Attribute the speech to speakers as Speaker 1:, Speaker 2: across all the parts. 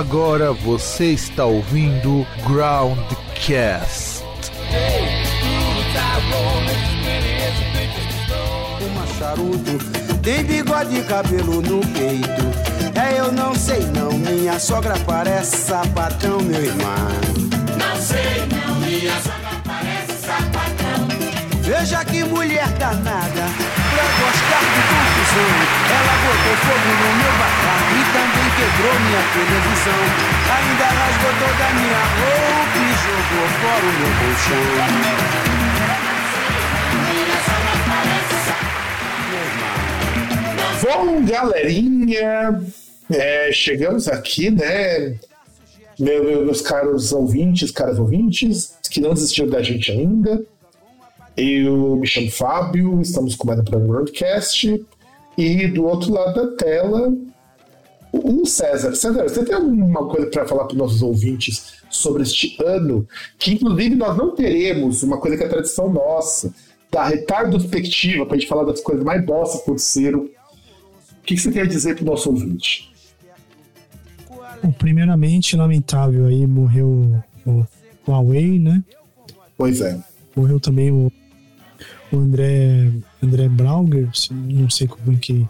Speaker 1: Agora você está ouvindo Groundcast.
Speaker 2: Uma charuto, tem bigode e cabelo no peito. É, eu não sei não, minha sogra parece sapatão, meu irmão.
Speaker 3: Não sei não, minha sogra parece sapatão.
Speaker 2: Veja que mulher danada, pra gostar de confusão. Ela botou fogo no meu barraco e também quebrou minha televisão. Ainda rasgou toda a minha roupa e jogou fora o meu colchão.
Speaker 4: Bom, galerinha, é, chegamos aqui, né? Meu, meu- meus caros ouvintes, caras ouvintes, que não desistiram da gente ainda. Eu me chamo Fábio, estamos com mais um programa Broadcast. E do outro lado da tela, o César. César, você tem alguma coisa para falar para os nossos ouvintes sobre este ano? Que inclusive nós não teremos uma coisa que é tradição nossa, da retardospectiva, para a gente falar das coisas mais bossas que aconteceram. O que que você quer dizer para o nosso ouvinte?
Speaker 5: Bom, primeiramente, lamentável aí, morreu o Huawei, né?
Speaker 4: Pois é.
Speaker 5: Morreu também o, o André, André Brauger, não sei como que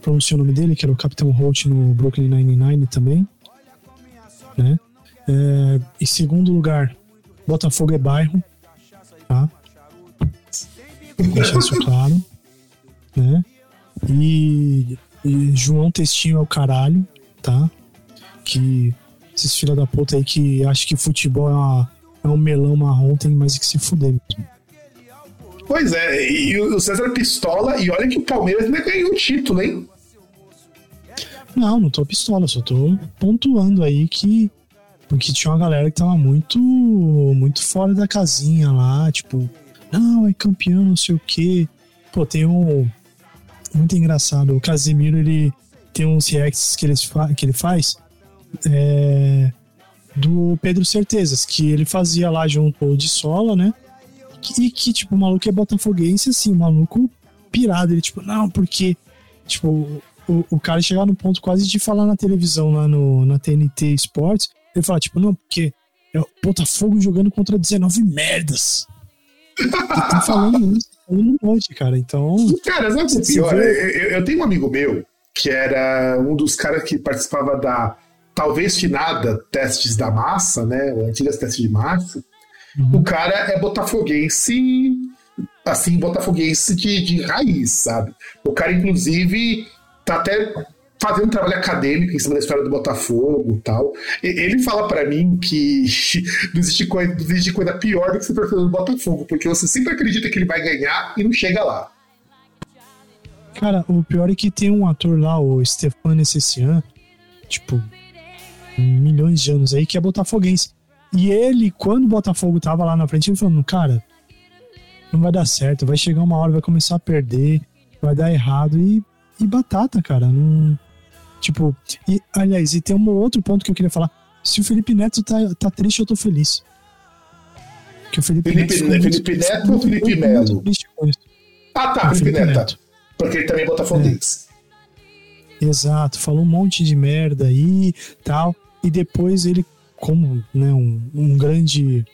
Speaker 5: pronuncia o nome dele, que era o Capitão Holt no Brooklyn Nine-Nine também. Né? É, em segundo lugar, Botafogo é bairro. Tá? Vou deixar isso claro. Né? E, e João Testinho é o caralho, tá? Que esses filha da puta aí que acham que futebol é, uma- é um melão marrom, tem mais que se fuder mesmo.
Speaker 4: Pois é, e o César pistola, e olha que o Palmeiras ainda ganhou o título, hein?
Speaker 5: Não, não tô pistola, só tô pontuando aí que. Porque tinha uma galera que tava muito. muito fora da casinha lá, tipo, não, é campeão, não sei o quê. Pô, tem um. Muito engraçado. O Casemiro, ele tem uns reacts que ele, que ele faz. é, do Pedro Certezas, que ele fazia lá junto ao de Sola, né? E que, tipo, o maluco é botafoguense, assim, o maluco pirado. Ele, tipo, não, porque. Tipo, o, o cara chegar no ponto quase de falar na televisão lá no, na TNT Sports, ele fala, tipo, não, porque é o Botafogo jogando contra 19 merdas. Tá falando isso, falando um monte, cara. Então,
Speaker 4: Cara, sabe o é pior? Eu,
Speaker 5: vê-
Speaker 4: eu- eu tenho um amigo meu que era um dos caras que participava da talvez finada Testes da Massa, né? Antigas Testes de Massa. O cara é botafoguense, assim, botafoguense de, de raiz, sabe? O cara, inclusive, tá até fazendo um trabalho acadêmico em cima da história do Botafogo e tal. E- Ele fala pra mim que não existe, coisa, não existe coisa pior do que ser torcedor do Botafogo, porque você sempre acredita que ele vai ganhar e não chega lá.
Speaker 5: cara, o pior é que tem um ator lá, o Stefano Essessian, tipo, milhões de anos aí, que é botafoguense. E ele, quando o Botafogo tava lá na frente, ele falando, cara, não vai dar certo, vai chegar uma hora, vai começar a perder, vai dar errado e, e batata, cara. Não, tipo, e, aliás, e tem um outro ponto que eu queria falar. Se o Felipe Neto tá, tá triste, eu tô feliz. Que o Felipe,
Speaker 4: Felipe-
Speaker 5: ficou muito-
Speaker 4: Felipe Neto ou Felipe
Speaker 5: muito
Speaker 4: Melo? Ah, tá,
Speaker 5: O
Speaker 4: Felipe
Speaker 5: Felipe
Speaker 4: Neto.
Speaker 5: Neto.
Speaker 4: Porque ele também é botafoguense.
Speaker 5: Exato, falou um monte de merda aí tal. E depois ele, como né, um, um grande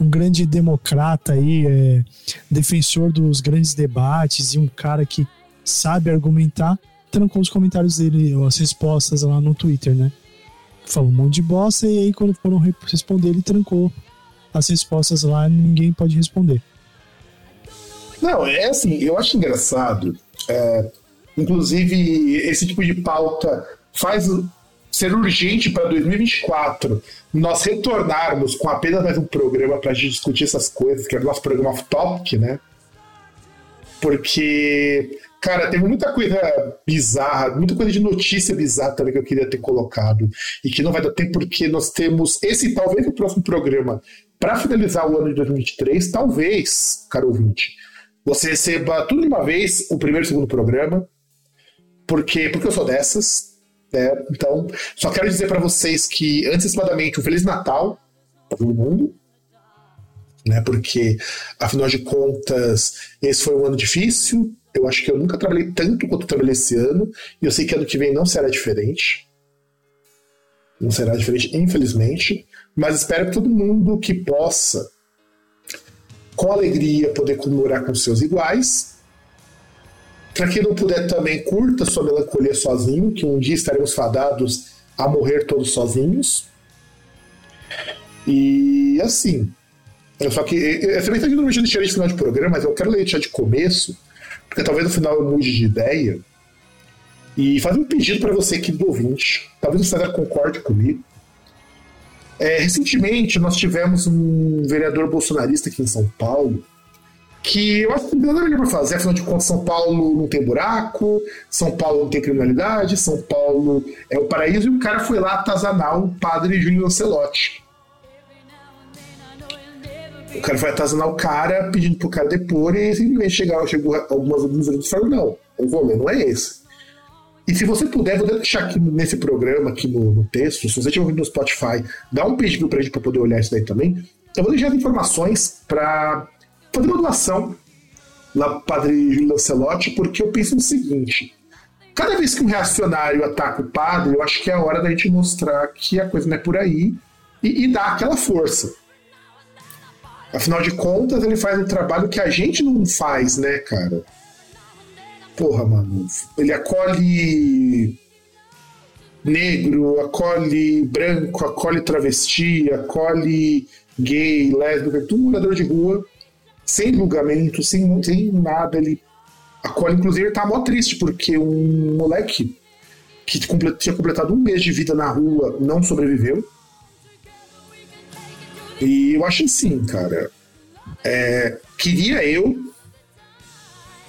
Speaker 5: um grande democrata aí, é, defensor dos grandes debates e um cara que sabe argumentar, trancou os comentários dele, as respostas lá no Twitter, né? Falou um monte de bosta e aí quando foram re- responder ele trancou as respostas lá ninguém pode responder.
Speaker 4: Não, é assim, eu acho engraçado. é, inclusive, esse tipo de pauta faz ser urgente para 2024 nós retornarmos com apenas mais um programa para a gente discutir essas coisas, que é o nosso programa off-topic, né? Porque, cara, teve muita coisa bizarra, muita coisa de notícia bizarra também que eu queria ter colocado e que não vai dar tempo porque nós temos esse, talvez, o próximo programa para finalizar o ano de 2023, talvez, caro ouvinte, você receba tudo de uma vez, o primeiro e o segundo programa, porque, porque eu sou dessas, né? Então, só quero dizer para vocês que, antecipadamente, um Feliz Natal para todo mundo, né? Porque, afinal de contas, esse foi um ano difícil. Eu acho que eu nunca trabalhei tanto quanto trabalhei esse ano, e eu sei que ano que vem não será diferente. Não será diferente, infelizmente. Mas espero que todo mundo que possa, com alegria, poder comemorar com seus iguais. Para quem não puder também, curta sua melancolia sozinho, que um dia estaremos fadados a morrer todos sozinhos. E assim. Só que essa mensagem não deixei de final de programa, mas eu quero deixar de começo, porque talvez no final eu mude de ideia. E fazer um pedido para você aqui do ouvinte. Talvez César concorde comigo. É, recentemente nós tivemos um vereador bolsonarista aqui em São Paulo que eu acho que não tem nada melhor para fazer, afinal de contas, São Paulo não tem buraco, São Paulo não tem criminalidade, São Paulo é o paraíso, e o cara foi lá atazanar o padre Júlio Lancelotti. O cara foi atazanar o cara, pedindo pro cara depor, e simplesmente chegou, chegou algumas alguns e falaram: não, o rolê não é esse. E se você puder, vou deixar aqui nesse programa, aqui no, no texto, se você estiver ouvindo no Spotify, dá um pedido pra gente pra poder olhar isso daí também. Eu vou deixar as informações para fazer uma doação lá padre Júlio Lancelotti, porque eu penso no seguinte: cada vez que um reacionário ataca o padre, eu acho que é a hora da gente mostrar que a coisa não é por aí e, e dar aquela força. Afinal de contas, ele faz um trabalho que a gente não faz, né, cara? Porra, mano. Ele acolhe negro, acolhe branco, acolhe travesti, acolhe gay, lésbica, tudo morador de rua, sem julgamento, sem, sem nada. Ele acolhe, inclusive, ele tá mó triste, porque um moleque que tinha completado um mês de vida na rua não sobreviveu. E eu acho assim, cara. É, queria eu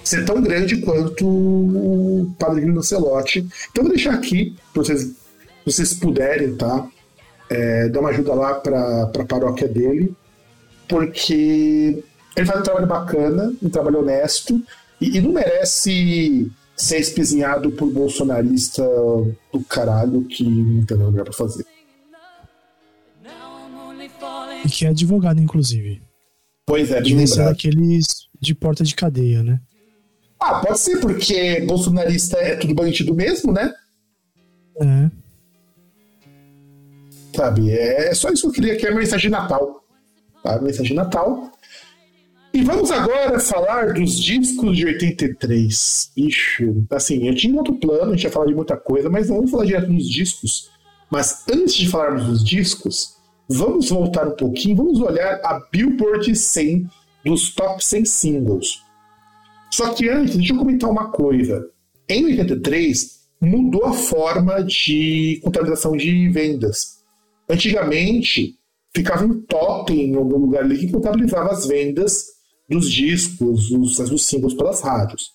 Speaker 4: ser tão grande quanto o Padre Grilo Celote. Então vou deixar aqui, para vocês, vocês puderem, tá? É, dar uma ajuda lá para a paróquia dele, porque ele faz um trabalho bacana, um trabalho honesto, e, e não merece ser espizinhado por bolsonarista do caralho que não tem nada melhor pra fazer.
Speaker 5: E que é advogado, inclusive.
Speaker 4: Pois é,
Speaker 5: Devia ser daqueles de porta de cadeia, né?
Speaker 4: Ah, pode ser, porque bolsonarista é tudo bandido mesmo, né?
Speaker 5: É.
Speaker 4: Sabe, é só isso que eu queria, que é a mensagem de Natal. Tá? Mensagem de Natal. E vamos agora falar dos discos de 83. Ixi, assim, eu tinha um outro plano, a gente ia falar de muita coisa, mas não vamos falar direto dos discos. Mas antes de falarmos dos discos, vamos voltar um pouquinho, vamos olhar a Billboard 100 dos top 100 singles. Só que antes, deixa eu comentar uma coisa. Em 83, mudou a forma de contabilização de vendas. Antigamente, ficava um totem em algum lugar ali que contabilizava as vendas dos discos, os, dos singles pelas rádios.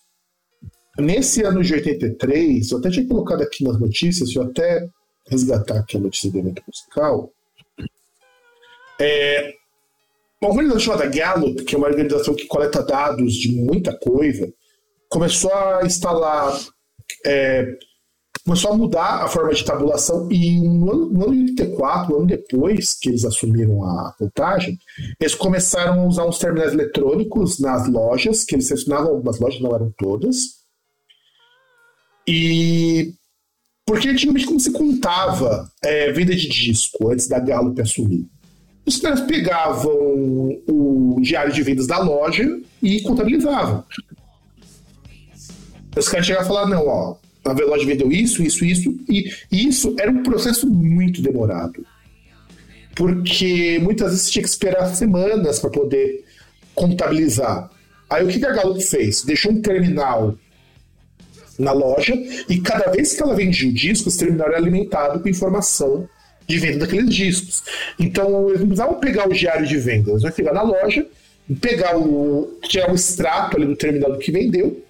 Speaker 4: Nesse ano de 83, eu até tinha colocado aqui nas notícias, eu até resgatar aqui a notícia do evento musical. É, uma organização chamada Gallup, que é uma organização que coleta dados de muita coisa, começou a instalar, é, começou a mudar a forma de tabulação e no ano, no ano de 84, um ano depois que eles assumiram a contagem, eles começaram a usar uns terminais eletrônicos nas lojas, que eles selecionavam algumas lojas, não eram todas. E porque antigamente como se contava é, venda de disco antes da Gallup assumir? os caras pegavam o diário de vendas da loja e contabilizavam. Os caras chegavam a falar, não, ó, a loja vendeu isso, isso, isso, e isso era um processo muito demorado. Porque muitas vezes tinha que esperar semanas para poder contabilizar. Aí o que a Gallup fez? Deixou um terminal na loja e cada vez que ela vendia o disco, esse terminal era alimentado com informação de venda daqueles discos. Então, eles não precisavam pegar o diário de vendas, eles vão chegar na loja, pegar o. tirar o extrato ali do terminal do que vendeu,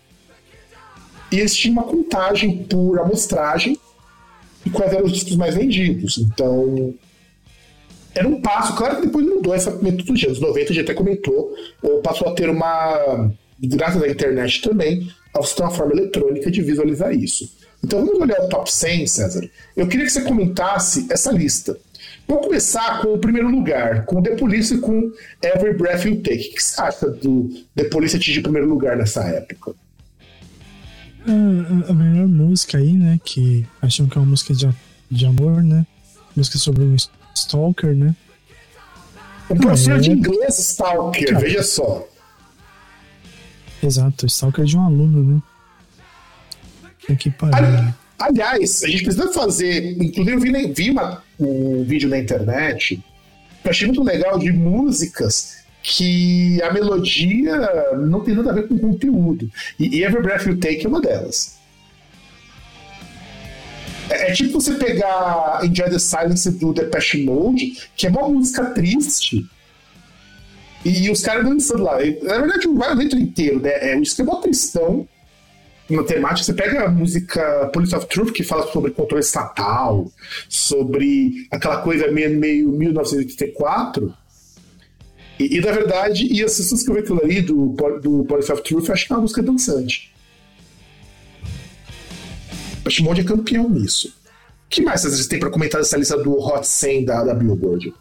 Speaker 4: e eles tinham uma contagem por amostragem e quais eram os discos mais vendidos. Então, era um passo, claro que depois mudou essa metodologia. Nos 90 a gente até comentou, passou a ter uma, graças à internet também, você ter uma forma eletrônica de visualizar isso. Então vamos olhar o top 100, César. Eu queria que você comentasse essa lista. Vamos começar com o primeiro lugar, com The Police e com Every Breath You Take. O que você acha do The Police atingir o primeiro lugar nessa época?
Speaker 5: A, a melhor música aí, né? Que acham que é uma música de, de amor, né? música sobre um stalker, né?
Speaker 4: Um professor
Speaker 5: é.
Speaker 4: de inglês Stalker,
Speaker 5: Cara.
Speaker 4: veja só.
Speaker 5: Exato, stalker de um aluno, né? Que que pariu.
Speaker 4: Ali- Aliás, a gente precisa fazer. Inclusive, eu vi, vi uma- um vídeo na internet que eu achei muito legal de músicas que a melodia não tem nada a ver com o conteúdo. E, Every Breath You Take é uma delas. É, é tipo você pegar Enjoy the Silence do Depeche Mode, que é uma música triste. E, os caras dançando lá. Na verdade, não vai o letra inteiro, né? É, é mó tristão na temática, você pega a música Police of Truth, que fala sobre controle estatal, sobre aquela coisa meio, meio 1984. E, e, na verdade, e as pessoas que eu ali do, do Police of Truth, eu acho que é uma música dançante. Shimon é campeão nisso. O que mais vocês têm para comentar dessa lista do Hot 100 da, da Billboard?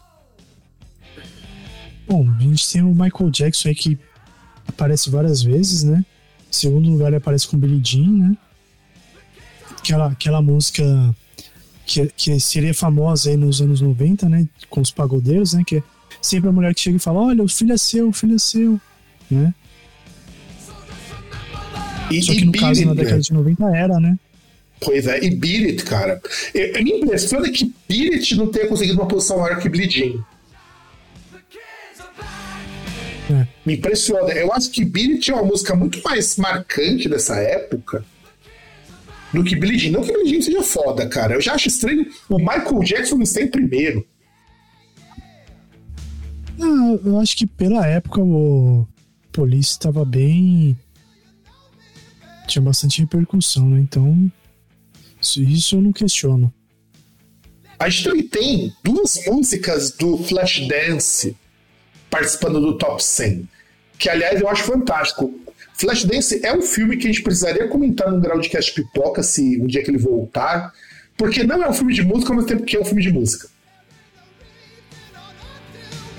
Speaker 5: Bom, a gente tem o Michael Jackson aí que aparece várias vezes, né? Em segundo lugar, ele aparece com Billie Jean, né? Aquela, aquela música que, que seria famosa aí nos anos 90, né? Com os pagodeiros, né? Que é sempre a mulher que chega e fala: Olha, o filho é seu, o filho é seu, né?
Speaker 4: E,
Speaker 5: Só que no caso, na
Speaker 4: It,
Speaker 5: década de 90 era, né?
Speaker 4: Pois é, e Beat It, cara. Eu, eu me impressiona que Beat It não tenha conseguido uma posição maior que Jean.
Speaker 5: É.
Speaker 4: Me impressiona. Eu acho que Jean é uma música muito mais marcante dessa época do que Billie Jean. Não que Billie Jean seja foda, cara. Eu já acho estranho o Michael Jackson não em primeiro.
Speaker 5: Ah, eu acho que pela época o Police estava bem. Tinha bastante repercussão, né? Então, isso, eu não questiono.
Speaker 4: A gente também tem duas músicas do Flashdance participando do Top 100, que aliás eu acho fantástico. Flashdance é um filme que a gente precisaria comentar num grau de cast pipoca se um dia que ele voltar, porque não é um filme de música mesmo tempo que é um filme de música.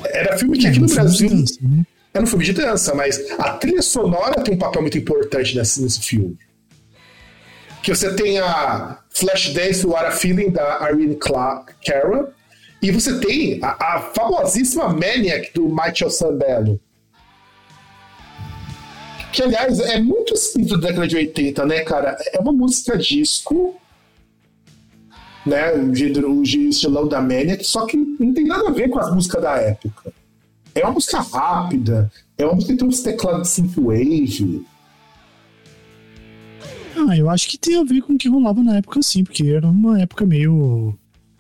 Speaker 4: Era filme que aqui no Brasil
Speaker 5: dança, né?
Speaker 4: era um filme de dança, mas a trilha sonora tem um papel muito importante nesse, nesse filme. Que você tem a Flashdance What a Feeling da Irene Clark Cara e você tem a, a famosíssima Maniac do Michael Sambello. Que, aliás, é muito espírito da década de 80, né, cara? É uma música disco, né? O, gênero, o estilão da Maniac, só que não tem nada a ver com as músicas da época. É uma música rápida, é uma música que tem uns teclados synthwave.
Speaker 5: Ah, eu acho que tem a ver com o que rolava na época, sim, porque era uma época meio.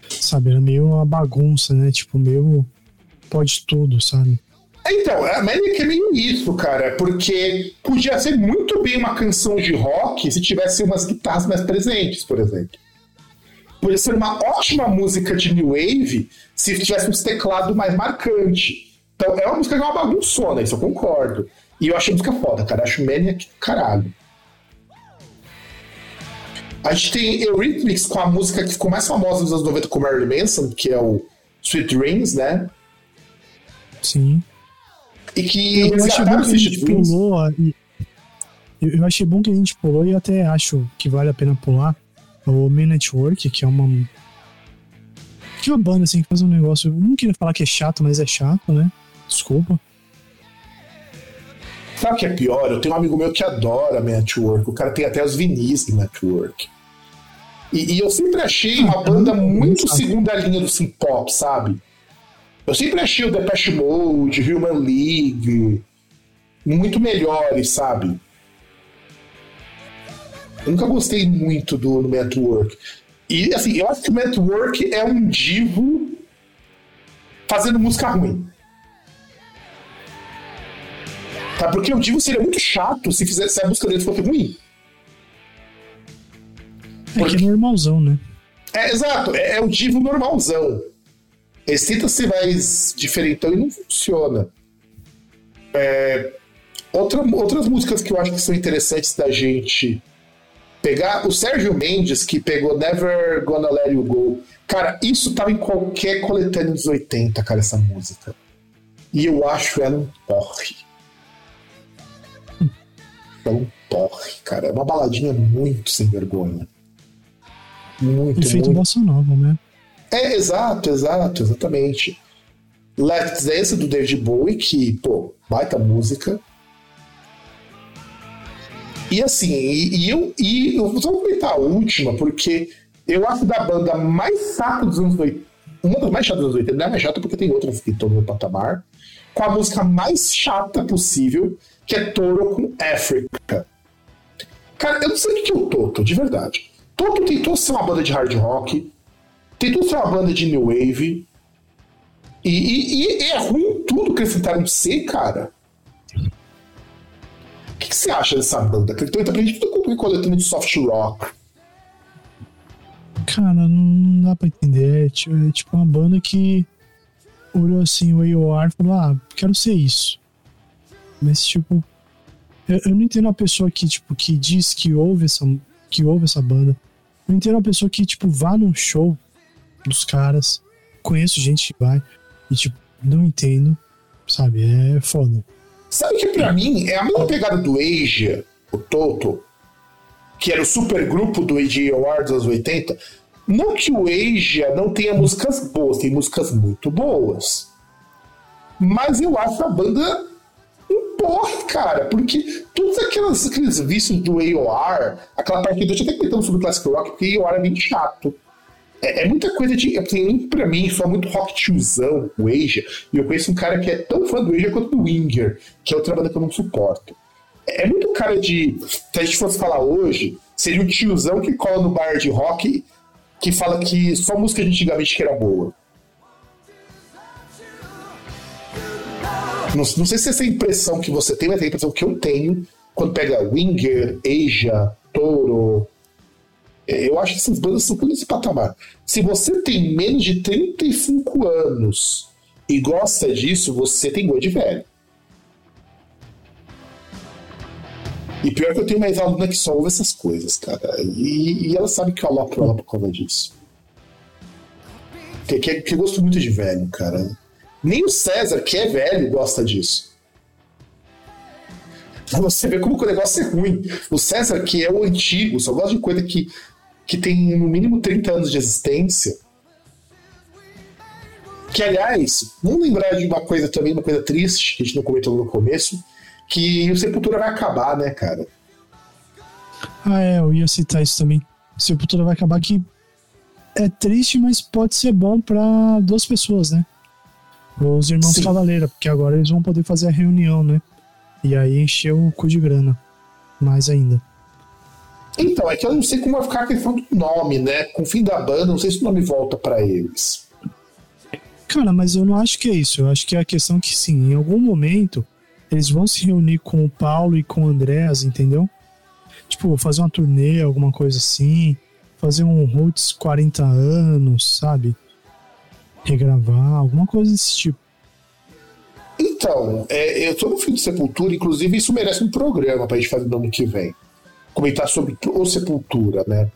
Speaker 5: Sabe, era meio uma bagunça, né? Tipo, meio. Pode tudo, sabe?
Speaker 4: Então, a Maniac é meio isso, cara, porque podia ser muito bem uma canção de rock se tivesse umas guitarras mais presentes, por exemplo. Podia ser uma ótima música de New Wave se tivesse uns teclados mais marcante. Então, é uma música que é uma bagunçona, isso eu concordo. E eu acho a música foda, cara. Acho Maniac do caralho. A gente tem Eurythmics com a música que ficou mais famosa nos anos 90 com Marilyn Manson, que é o Sweet Dreams, né?
Speaker 5: Sim.
Speaker 4: E que
Speaker 5: Eu, eu achei bom que a gente pulou. e- Eu, eu achei bom que a gente pulou e até acho que vale a pena pular o Man Network, que é uma. Que é uma banda assim que faz um negócio. Eu não queria falar que é chato, mas é chato, né? Desculpa.
Speaker 4: Sabe o que é pior? Eu tenho um amigo meu que adora Network. O cara tem até os vinis do Network. E, e eu sempre achei uma
Speaker 5: Ah,
Speaker 4: banda muito
Speaker 5: muito
Speaker 4: segunda linha do synth pop, sabe? Eu sempre achei o Depeche Mode, Human League muito melhores, sabe? Eu nunca gostei muito do, do Network. E assim, eu acho que o Network é um divo fazendo música ruim. Tá? Porque o Divo seria muito chato se, fizesse, se a música dele fosse ruim.
Speaker 5: É que é normalzão, né?
Speaker 4: É, exato, é, é o Divo normalzão. Ser mais diferentão e não funciona. É, outra, outras músicas que eu acho que são interessantes da gente pegar. O Sérgio Mendes, que pegou Never Gonna Let You Go. Cara, isso tava em qualquer coletânea dos 80, cara, essa música. E eu acho ela um porre. É um porre, cara. É uma baladinha muito sem vergonha. Muito,
Speaker 5: Efeito
Speaker 4: muito.
Speaker 5: bossa nova, né?
Speaker 4: É, exato, exato, exatamente. Let's Dance do David Bowie, que, pô, baita música. E assim, e, e eu, e eu vou comentar a última, porque eu acho da banda mais chata dos anos 80. Uma das mais chatas dos anos 80, não é mais chata porque tem outras que estão no patamar. Com a música mais chata possível, que é Toro com Africa. Cara, eu não sei o que é o Toto, de verdade. Toto tentou ser uma banda de hard rock, tentou ser uma banda de new wave, e, e, e é ruim tudo que eles tentaram ser, cara. Que, que você acha dessa banda? Que ele também tudo coletando de soft rock.
Speaker 5: Cara, não dá pra entender. É tipo, é tipo uma banda que olhou assim o AOR e falou: Ah, quero ser isso. Mas, tipo, eu, eu, não entendo uma pessoa que, tipo, que diz que ouve essa, que ouve essa banda. Eu entendo uma pessoa que, tipo, vá num show dos caras. Conheço gente que vai e, tipo, não entendo. Sabe? É foda.
Speaker 4: Sabe que pra mim é a mesma pegada do Asia, o Toto, que era o super grupo do AJ dos anos 80. Não que o Asia não tenha músicas boas, tem músicas muito boas. Mas eu acho a banda um porre, cara, porque todos aqueles vícios do AOR, aquela parte que eu já até comentando sobre o Classic Rock, porque AOR é bem chato. É, é, muita coisa de. Assim, pra mim, só muito rock tiozão, o Asia. E eu conheço um cara que é tão fã do Asia quanto do Winger, que é outra banda que eu não suporto. É, é muito cara de. Se a gente fosse falar hoje, seria um tiozão que cola no bar de rock que fala que só música de antigamente que era boa. Não, não sei se essa é a impressão que você tem, mas é a impressão que eu tenho quando pega Winger, Asia, Toro, eu acho que essas bandas são tudo nesse patamar. Se você tem menos de 35 anos e gosta disso, você tem gosto de velho. E pior que eu tenho mais aluna que só ouve essas coisas, cara. E, e ela sabe que eu alopro ela por causa disso. Que, que, que eu gosto muito de velho, cara. Nem o César, que é velho, gosta disso. Você vê como o negócio é ruim. O César, que é o antigo, só gosta de coisa que que tem no mínimo 30 anos de existência. Que, aliás, vamos lembrar de uma coisa também, uma coisa triste, que a gente não comentou no começo, que o Sepultura vai acabar, né, cara?
Speaker 5: Ah, é, eu ia citar isso também. Sepultura vai acabar que é triste, mas pode ser bom para duas pessoas, né? Os irmãos Sim. Cavaleira, porque agora eles vão poder fazer a reunião, né? E aí encher o cu de grana. Mais ainda.
Speaker 4: Então, é que eu não sei como vai ficar a questão do nome, né? Com o fim da banda, não sei se o nome volta para eles.
Speaker 5: Cara, mas eu não acho que é isso. Eu acho que é a questão que sim, em algum momento eles vão se reunir com o Paulo e com o Andréas, entendeu? Tipo, fazer uma turnê, alguma coisa assim. Fazer um Roots 40 anos, sabe? Regravar, alguma coisa desse tipo.
Speaker 4: Então, é, eu tô no fim de Sepultura, inclusive isso merece um programa pra gente fazer no ano que vem comentar sobre o Sepultura, né?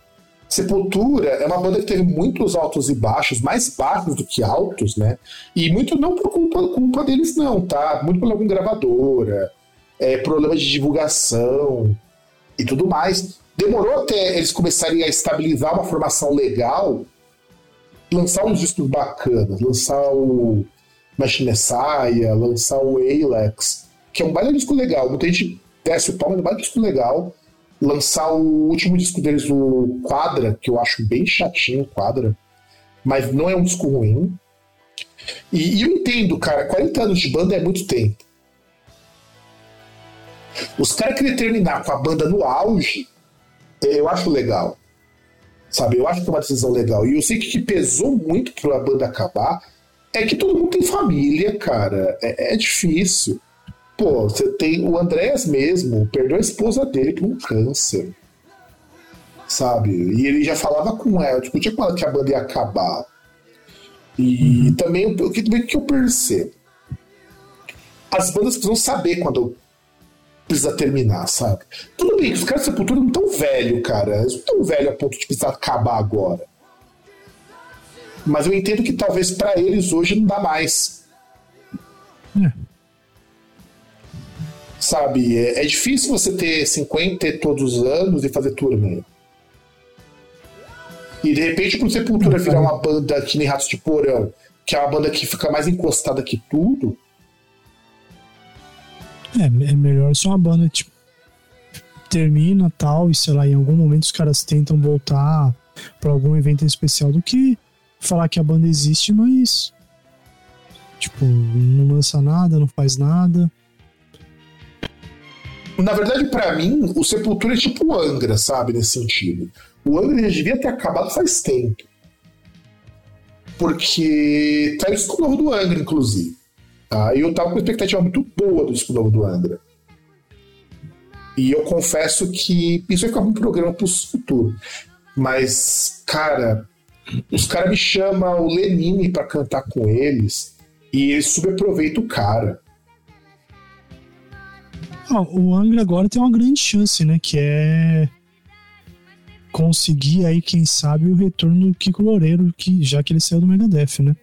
Speaker 4: Sepultura é uma banda que teve muitos altos e baixos, mais baixos do que altos, né? E muito não por culpa, culpa deles, não, tá? Muito por alguma gravadora, é, problema de divulgação e tudo mais. Demorou até eles começarem a estabilizar uma formação legal, lançar uns discos bacanas, lançar o Machine Messiah, lançar o Alex, que é um baita disco legal. Muita gente desce o pau, mas é um baita disco legal lançar o último disco deles, o Quadra, que eu acho bem chatinho, Quadra, mas não é um disco ruim. E, e eu entendo, cara, 40 anos de banda é muito tempo. Os caras querem terminar com a banda no auge, eu acho legal. Sabe, eu acho que é uma decisão legal. E eu sei que, que pesou muito para a banda acabar é que todo mundo tem família, cara. É, é difícil. Pô, você tem o Andréas mesmo, perdeu a esposa dele por um câncer. Sabe? E ele já falava com ela, discutia com ela que a banda ia acabar. E uhum. também o que, que eu percebo? As bandas precisam saber quando precisa terminar, sabe? Tudo bem que os caras de Sepultura não tão velho, cara. Eles não tão velho a ponto de precisar acabar agora. Mas eu entendo que talvez para eles hoje não dá mais. É. Sabe, é, é difícil você ter 50 todos os anos e fazer turnê. E de repente, pro Sepultura virar uma banda que nem Ratos de Porão, que é uma banda que fica mais encostada que tudo,
Speaker 5: É, é melhor ser uma banda, tipo, termina tal, e sei lá, em algum momento os caras tentam voltar pra algum evento especial do que falar que a banda existe, mas. Tipo, não lança nada, não faz nada.
Speaker 4: Na verdade, pra mim, o Sepultura é tipo o Angra, sabe, nesse sentido. O Angra já devia ter acabado faz tempo. Porque tá o disco novo do Angra, inclusive. Tá? E eu tava com expectativa muito boa do disco novo do Angra. E eu confesso que isso vai ficar um programa pro futuro. Mas, cara, os caras me chamam o Lenine pra cantar com eles e eles subaproveitam o cara.
Speaker 5: Ah, o Angra agora tem uma grande chance, né? Que é conseguir aí, quem sabe, o retorno do Kiko Loureiro, que, já que ele saiu do Megadeth, né?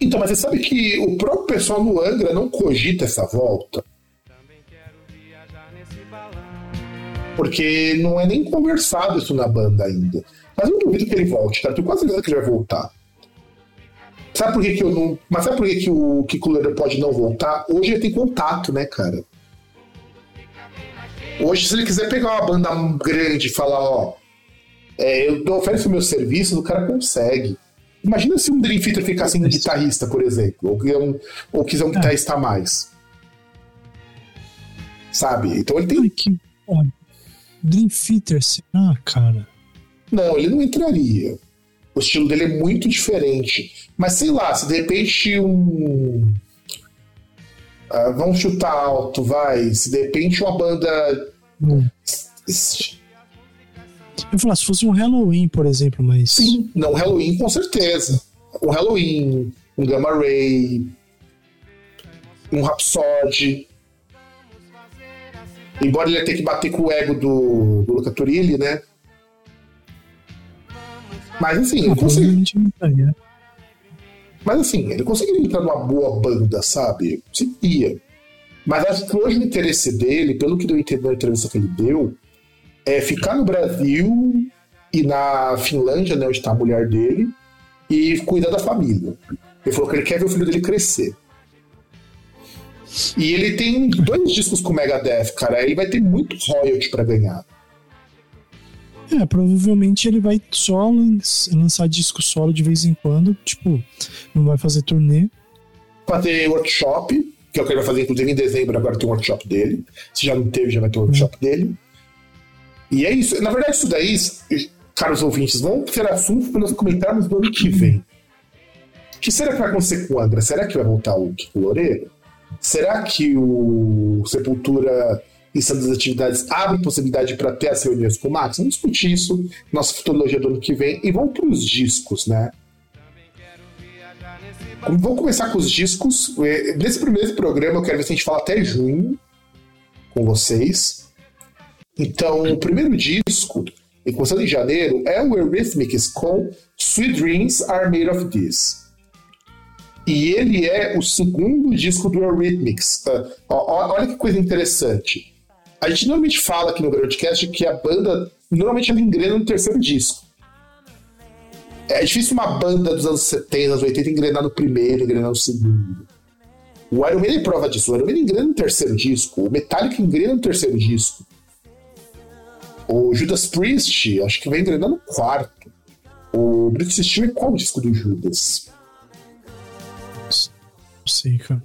Speaker 4: Então, mas você sabe que o próprio pessoal no Angra não cogita essa volta? Porque não é nem conversado isso na banda ainda. Mas eu duvido que ele volte, cara. Tenho quase certeza que ele vai voltar. Sabe por que, que eu não. Mas sabe por que, que o Kiko Loureiro pode não voltar? Hoje ele tem contato, né, cara? Hoje, se ele quiser pegar uma banda grande e falar, ó, é, eu ofereço meu serviço, o cara consegue. Imagina se um Dream Theater ficar sem guitarrista, por exemplo, ou, quiser um, ou quiser um guitarrista a mais. Sabe? Então ele tem.
Speaker 5: Ai, que. Dream Theater, será, cara?
Speaker 4: Não, ele não entraria. O estilo dele é muito diferente. Mas sei lá, se de repente um. Ah, vamos chutar alto, vai. Se de repente uma banda.
Speaker 5: Hum. Eu ia falar, se fosse um Halloween, por exemplo, mas.
Speaker 4: Sim, não, Halloween com certeza. Um Halloween, um Gamma Ray, um Rhapsody. Embora ele ia ter que bater com o ego do, do Luca Turilli, né? Mas assim, ele
Speaker 5: Ah,
Speaker 4: consegue. Mas assim, ele conseguiria entrar numa boa banda, sabe? Conseguia. Mas acho que hoje o interesse dele, pelo que deu a entender na entrevista que ele deu, é ficar no Brasil e na Finlândia, né, onde está a mulher dele, e cuidar da família. Ele falou que ele quer ver o filho dele crescer. E ele tem dois discos com o Megadeth, cara. Ele vai ter muito royalty pra ganhar.
Speaker 5: É, provavelmente ele vai só lan- lançar disco solo de vez em quando, tipo, não vai fazer turnê.
Speaker 4: Fazer workshop, que é o que ele vai fazer, inclusive em dezembro, agora tem um workshop dele. Se já não teve, já vai ter um workshop dele. E é isso. Na verdade, isso daí, caros ouvintes, vão ser assuntos para nós comentarmos no ano que vem. O que será que vai acontecer com o Angra? Será que vai voltar o Kiko Loureiro? Será que o Sepultura e das atividades abre possibilidade para ter as reuniões com o Max? Vamos discutir isso nossa futurologia do ano que vem e vamos para os discos, né? Vamos começar com os discos. Eh, Nesse primeiro programa, eu quero ver se a gente fala até junho com vocês. Então, o primeiro disco, e começando em janeiro, é o Eurythmics com Sweet Dreams Are Made of This. E ele é o segundo disco do Eurythmics. Ah, olha que coisa interessante. A gente normalmente fala aqui no Groundcast que a banda normalmente ela engrena no terceiro disco. É difícil uma banda dos anos 70, anos 80 engrenar no primeiro, engrenar no segundo. O Iron Maiden é prova disso. O Iron Maiden engrena no terceiro disco. O Metallica engrena no terceiro disco. O Judas Priest, acho que vai engrenar no quarto. O British Steel é qual disco do Judas?
Speaker 5: Não sei, cara.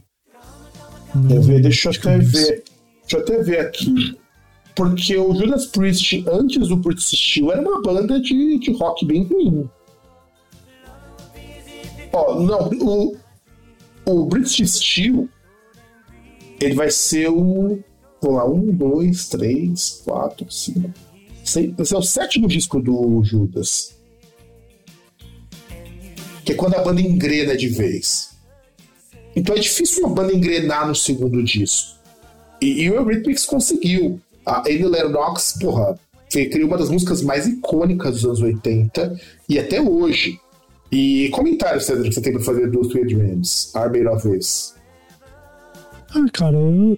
Speaker 5: Não,
Speaker 4: ver? Deixa eu até ver. Deixa eu até ver aqui. Porque o Judas Priest, antes do British Steel, era uma banda de, de rock bem ruim. Ó, não, o, o British Steel, ele vai ser o. Vamos lá, um, dois, três, quatro, cinco. Esse é o sétimo disco do Judas. Que é quando a banda engrena de vez. Então é difícil uma banda engrenar no segundo disco. E, e o Eurythmics conseguiu. A Annie Lennox, porra, criou uma das músicas mais icônicas dos anos 80 e até hoje. E comentário, Cedric, que você tem pra fazer do Sweet Dreams, Are Made of This.
Speaker 5: Ah, cara, eu,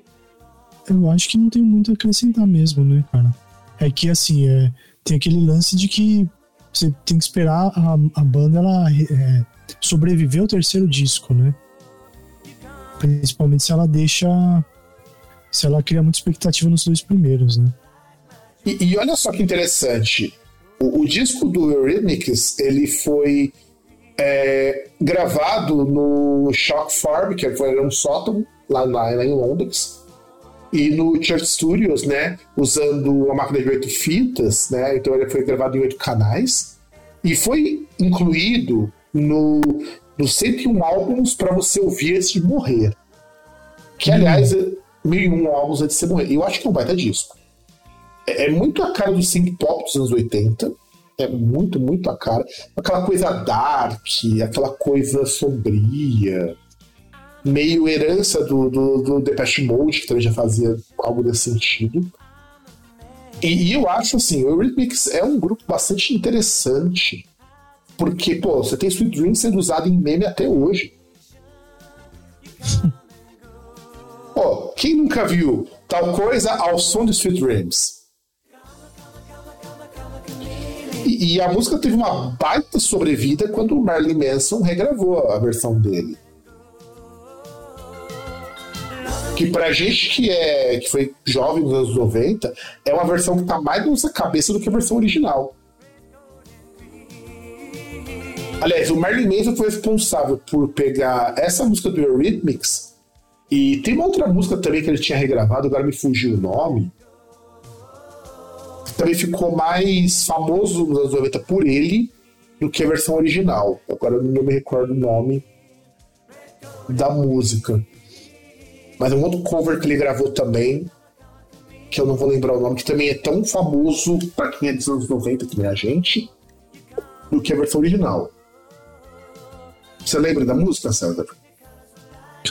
Speaker 5: eu acho que não tem muito a acrescentar mesmo, né, cara? É que, assim, é, tem aquele lance de que você tem que esperar a, a banda ela é, sobreviver ao terceiro disco, né? Principalmente se ela deixa. Se ela cria muita expectativa nos dois primeiros, né?
Speaker 4: E, e olha só que interessante. O, o disco do Eurythmics, ele foi é, gravado no Shock Farm, que foi um sótão lá, lá, lá em Londres e no Church Studios, né, usando uma máquina de oito fitas, né, então ele foi gravado em oito canais e foi incluído no, no 101 álbuns para você ouvir antes de morrer. Que,
Speaker 5: Hum.
Speaker 4: Aliás, é 1001 álbuns antes de você morrer. Eu acho que é um baita disco. É, é muito a cara do synth pop dos anos 80. É muito, muito a cara. Aquela coisa dark, aquela coisa sombria meio herança do, do, do Depeche Mode, que também já fazia algo nesse sentido. E, e eu acho assim, o Eurythmics é um grupo bastante interessante, porque, pô, você tem Sweet Dreams sendo usado em meme até hoje. Pô, quem nunca viu tal coisa ao som de Sweet Dreams? E, e a música teve uma baita sobrevida quando o Marilyn Manson regravou a versão dele que pra gente que é que foi jovem nos anos 90, é uma versão que tá mais na nossa cabeça do que a versão original. Aliás, o Marilyn Manson foi responsável por pegar essa música do Eurythmics e tem uma outra música também que ele tinha regravado, agora me fugiu o nome. Que também ficou mais famoso nos anos 90 por ele do que a versão original. Agora eu não me recordo o nome da música. Mas é um outro cover que ele gravou também, que eu não vou lembrar o nome, que também é tão famoso pra quem é dos anos 90, que nem a gente, do que a versão original. Você lembra da música, César?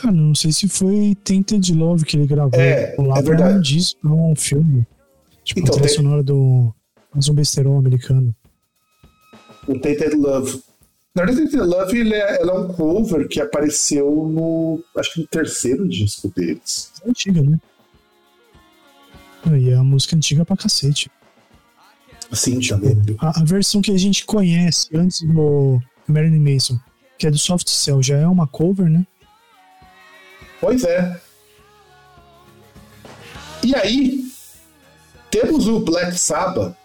Speaker 5: Cara, não sei se foi Tainted Love que ele gravou
Speaker 4: É,
Speaker 5: lá
Speaker 4: é verdade.
Speaker 5: um disco, um filme. Tipo,
Speaker 4: Então, tem-
Speaker 5: sonora do mais um besterol americano.
Speaker 4: O Tainted Love. Na verdade, Tainted Love ele é, ela é um cover que apareceu no. Acho que no terceiro disco deles.
Speaker 5: É antiga, né? E é a música antiga pra cacete.
Speaker 4: Sim, já lembro.
Speaker 5: A, a versão que a gente conhece antes do Marilyn Manson, que é do Soft Cell, já é uma cover, né?
Speaker 4: Pois é. E aí, temos o Black Sabbath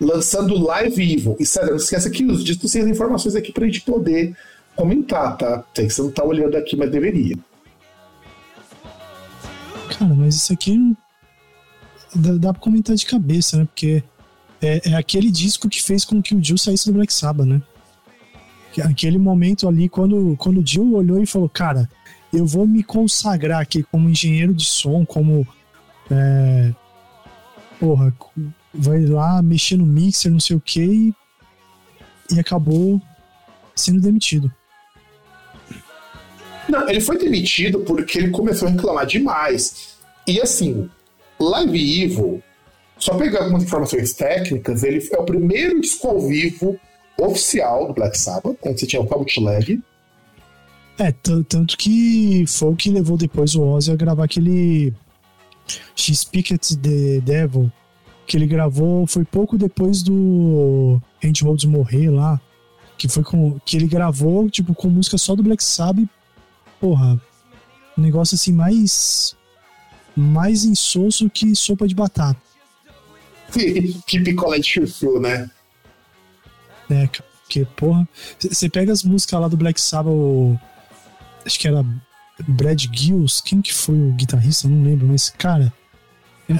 Speaker 4: lançando Live Evil. E sério, não esqueça que os discos têm as informações aqui pra gente poder comentar, tá? Sei que você não tá olhando aqui, mas deveria.
Speaker 5: Cara, mas isso aqui dá, dá pra comentar de cabeça, né? Porque é, é aquele disco que fez com que o Jill saísse do Black Sabbath, né? Que- Aquele momento ali, quando, quando o Jill olhou e falou, cara, eu vou me consagrar aqui como engenheiro de som, como. É, porra, vai lá mexer no mixer, não sei o que, e, e acabou sendo demitido.
Speaker 4: Não, ele foi demitido porque ele começou a reclamar demais. E assim, Live Evil, só pegar algumas informações técnicas, ele é o primeiro disco ao vivo oficial do Black Sabbath. Antes você tinha o bootleg.
Speaker 5: É, tanto que foi o que levou depois o Ozzy a gravar aquele at the Devil, que ele gravou, foi pouco depois do Andy Rhodes morrer lá, que foi com que ele gravou, tipo, com música só do Black Sabbath, porra, um negócio assim mais mais insosso que sopa de batata,
Speaker 4: que picolé de chuchu, né?
Speaker 5: cara? Porque, porra, você pega as músicas lá do Black Sabbath, acho que era Brad Gills, quem que foi o guitarrista? Não lembro, mas, cara,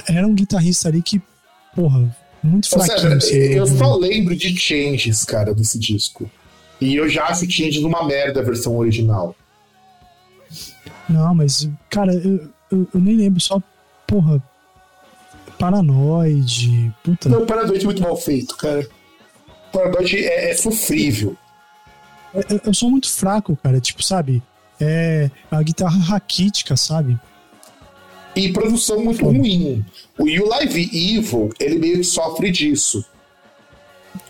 Speaker 5: era um guitarrista ali que, porra, muito fraquinho.
Speaker 4: seja,
Speaker 5: você
Speaker 4: eu
Speaker 5: ouve.
Speaker 4: só lembro de Changes, cara, desse disco. E eu já acho Changes uma merda a versão original.
Speaker 5: Não, mas, cara, eu, eu, eu nem lembro, só, porra, Paranoide, puta.
Speaker 4: Não, Paranoide é muito mal feito, cara. Paranoide é, é sofrível.
Speaker 5: Eu, eu sou muito fraco, cara, tipo, sabe? É a guitarra raquítica, sabe?
Speaker 4: E produção muito ruim. O You Live Evil, ele meio que sofre disso.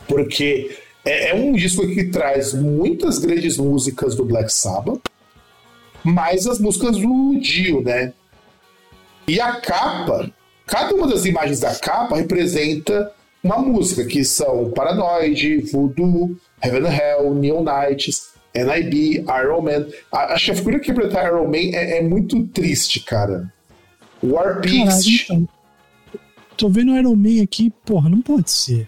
Speaker 4: Porque é, é um disco que traz muitas grandes músicas do Black Sabbath, mais as músicas do Dio, né? E a capa, cada uma das imagens da capa representa uma música, que são Paranoid, Voodoo, Heaven and Hell, Neon Knights, NIB, Iron Man. A- Acho que a figura que interpreta Iron Man é, é muito triste, cara. War
Speaker 5: então. Tô vendo o Iron Man aqui, porra, não pode ser.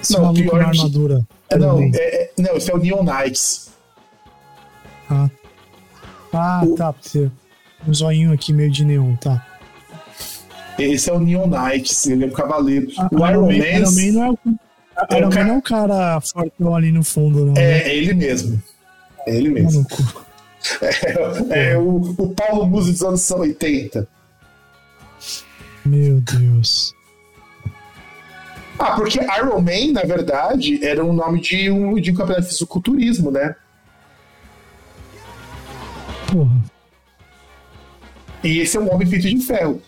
Speaker 5: Esse
Speaker 4: Não,
Speaker 5: maluco
Speaker 4: pior
Speaker 5: na
Speaker 4: que-
Speaker 5: armadura.
Speaker 4: É,
Speaker 5: Iron
Speaker 4: não, é, é- não, esse é o Neon Knights.
Speaker 5: Ah, ah
Speaker 4: O-
Speaker 5: tá, porque um zoinho aqui meio de neon, tá.
Speaker 4: Esse é o Neon Knights, ele é um cavaleiro.
Speaker 5: Ah,
Speaker 4: o Iron, Man,
Speaker 5: Iron Man não o,
Speaker 4: É o
Speaker 5: Iron Man não é o cara fortão ali no fundo, não. né?
Speaker 4: é, é ele mesmo. É ele mesmo.
Speaker 5: Maluco.
Speaker 4: É, o, o Paulo Musi dos anos 80.
Speaker 5: Meu Deus.
Speaker 4: Ah, porque Iron Man, na verdade, era um nome de um, de um campeonato de fisiculturismo, né?
Speaker 5: Porra.
Speaker 4: E esse é um homem feito de ferro.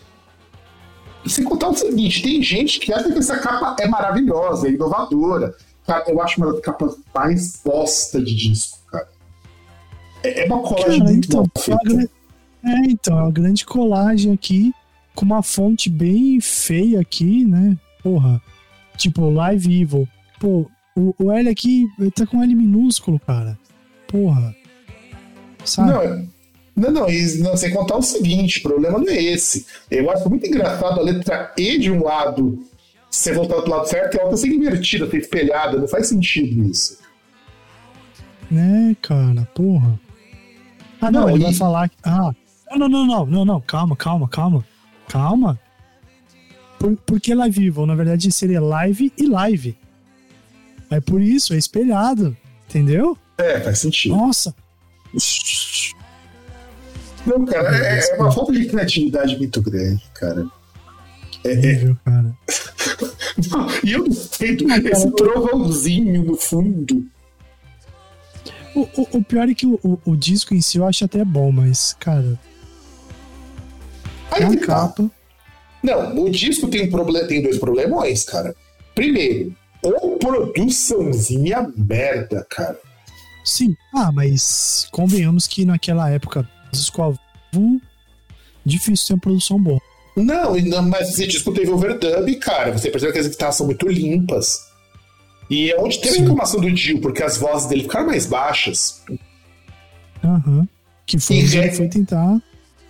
Speaker 4: E sem contar o seguinte, tem gente que acha que essa capa é maravilhosa, é inovadora. Cara, eu acho uma das capas mais bosta de disco, cara. É é uma colagem
Speaker 5: Cara,
Speaker 4: muito
Speaker 5: então, é
Speaker 4: feita.
Speaker 5: é, então, é uma grande colagem aqui, com uma fonte bem feia aqui, né? Porra. Tipo, Live Evil. Pô, o, o L aqui tá com L minúsculo, cara. Porra. Sabe?
Speaker 4: Não, é- não, não, e não, sem contar o seguinte, o problema não é esse. Eu acho muito engraçado a letra E de um lado ser voltada pro lado certo e a outra ser invertida, ser espelhada. Não faz sentido isso.
Speaker 5: Né, cara, porra. Ah, não,
Speaker 4: Não,
Speaker 5: ele
Speaker 4: e-
Speaker 5: vai falar que. Ah, não, não, não, não, não, calma, calma, calma. Calma. Por, que Live Evil? Na verdade seria live e live. É por isso, é espelhado. Entendeu?
Speaker 4: É, faz sentido.
Speaker 5: Nossa.
Speaker 4: Não, cara, é, é uma falta de criatividade muito grande, cara. É, é-
Speaker 5: Horrível, cara.
Speaker 4: Não, e eu do esse trovãozinho no fundo.
Speaker 5: O, o- o pior é que o, o- o disco em si eu acho até bom, mas, cara,
Speaker 4: Aí
Speaker 5: a
Speaker 4: que tá.
Speaker 5: capa.
Speaker 4: Não, o disco tem, um proble- tem dois problemões, cara. Primeiro, ou produçãozinha merda, cara.
Speaker 5: Sim. Ah, mas convenhamos que naquela época, vivo, difícil ter uma produção boa.
Speaker 4: Não, mas esse disco teve overdub, cara. Você percebe que as guitarras são muito limpas. E é onde teve a
Speaker 5: Sim.
Speaker 4: reclamação do Dio, porque as vozes dele ficaram mais baixas.
Speaker 5: Aham. Que foi
Speaker 4: re-
Speaker 5: foi tentar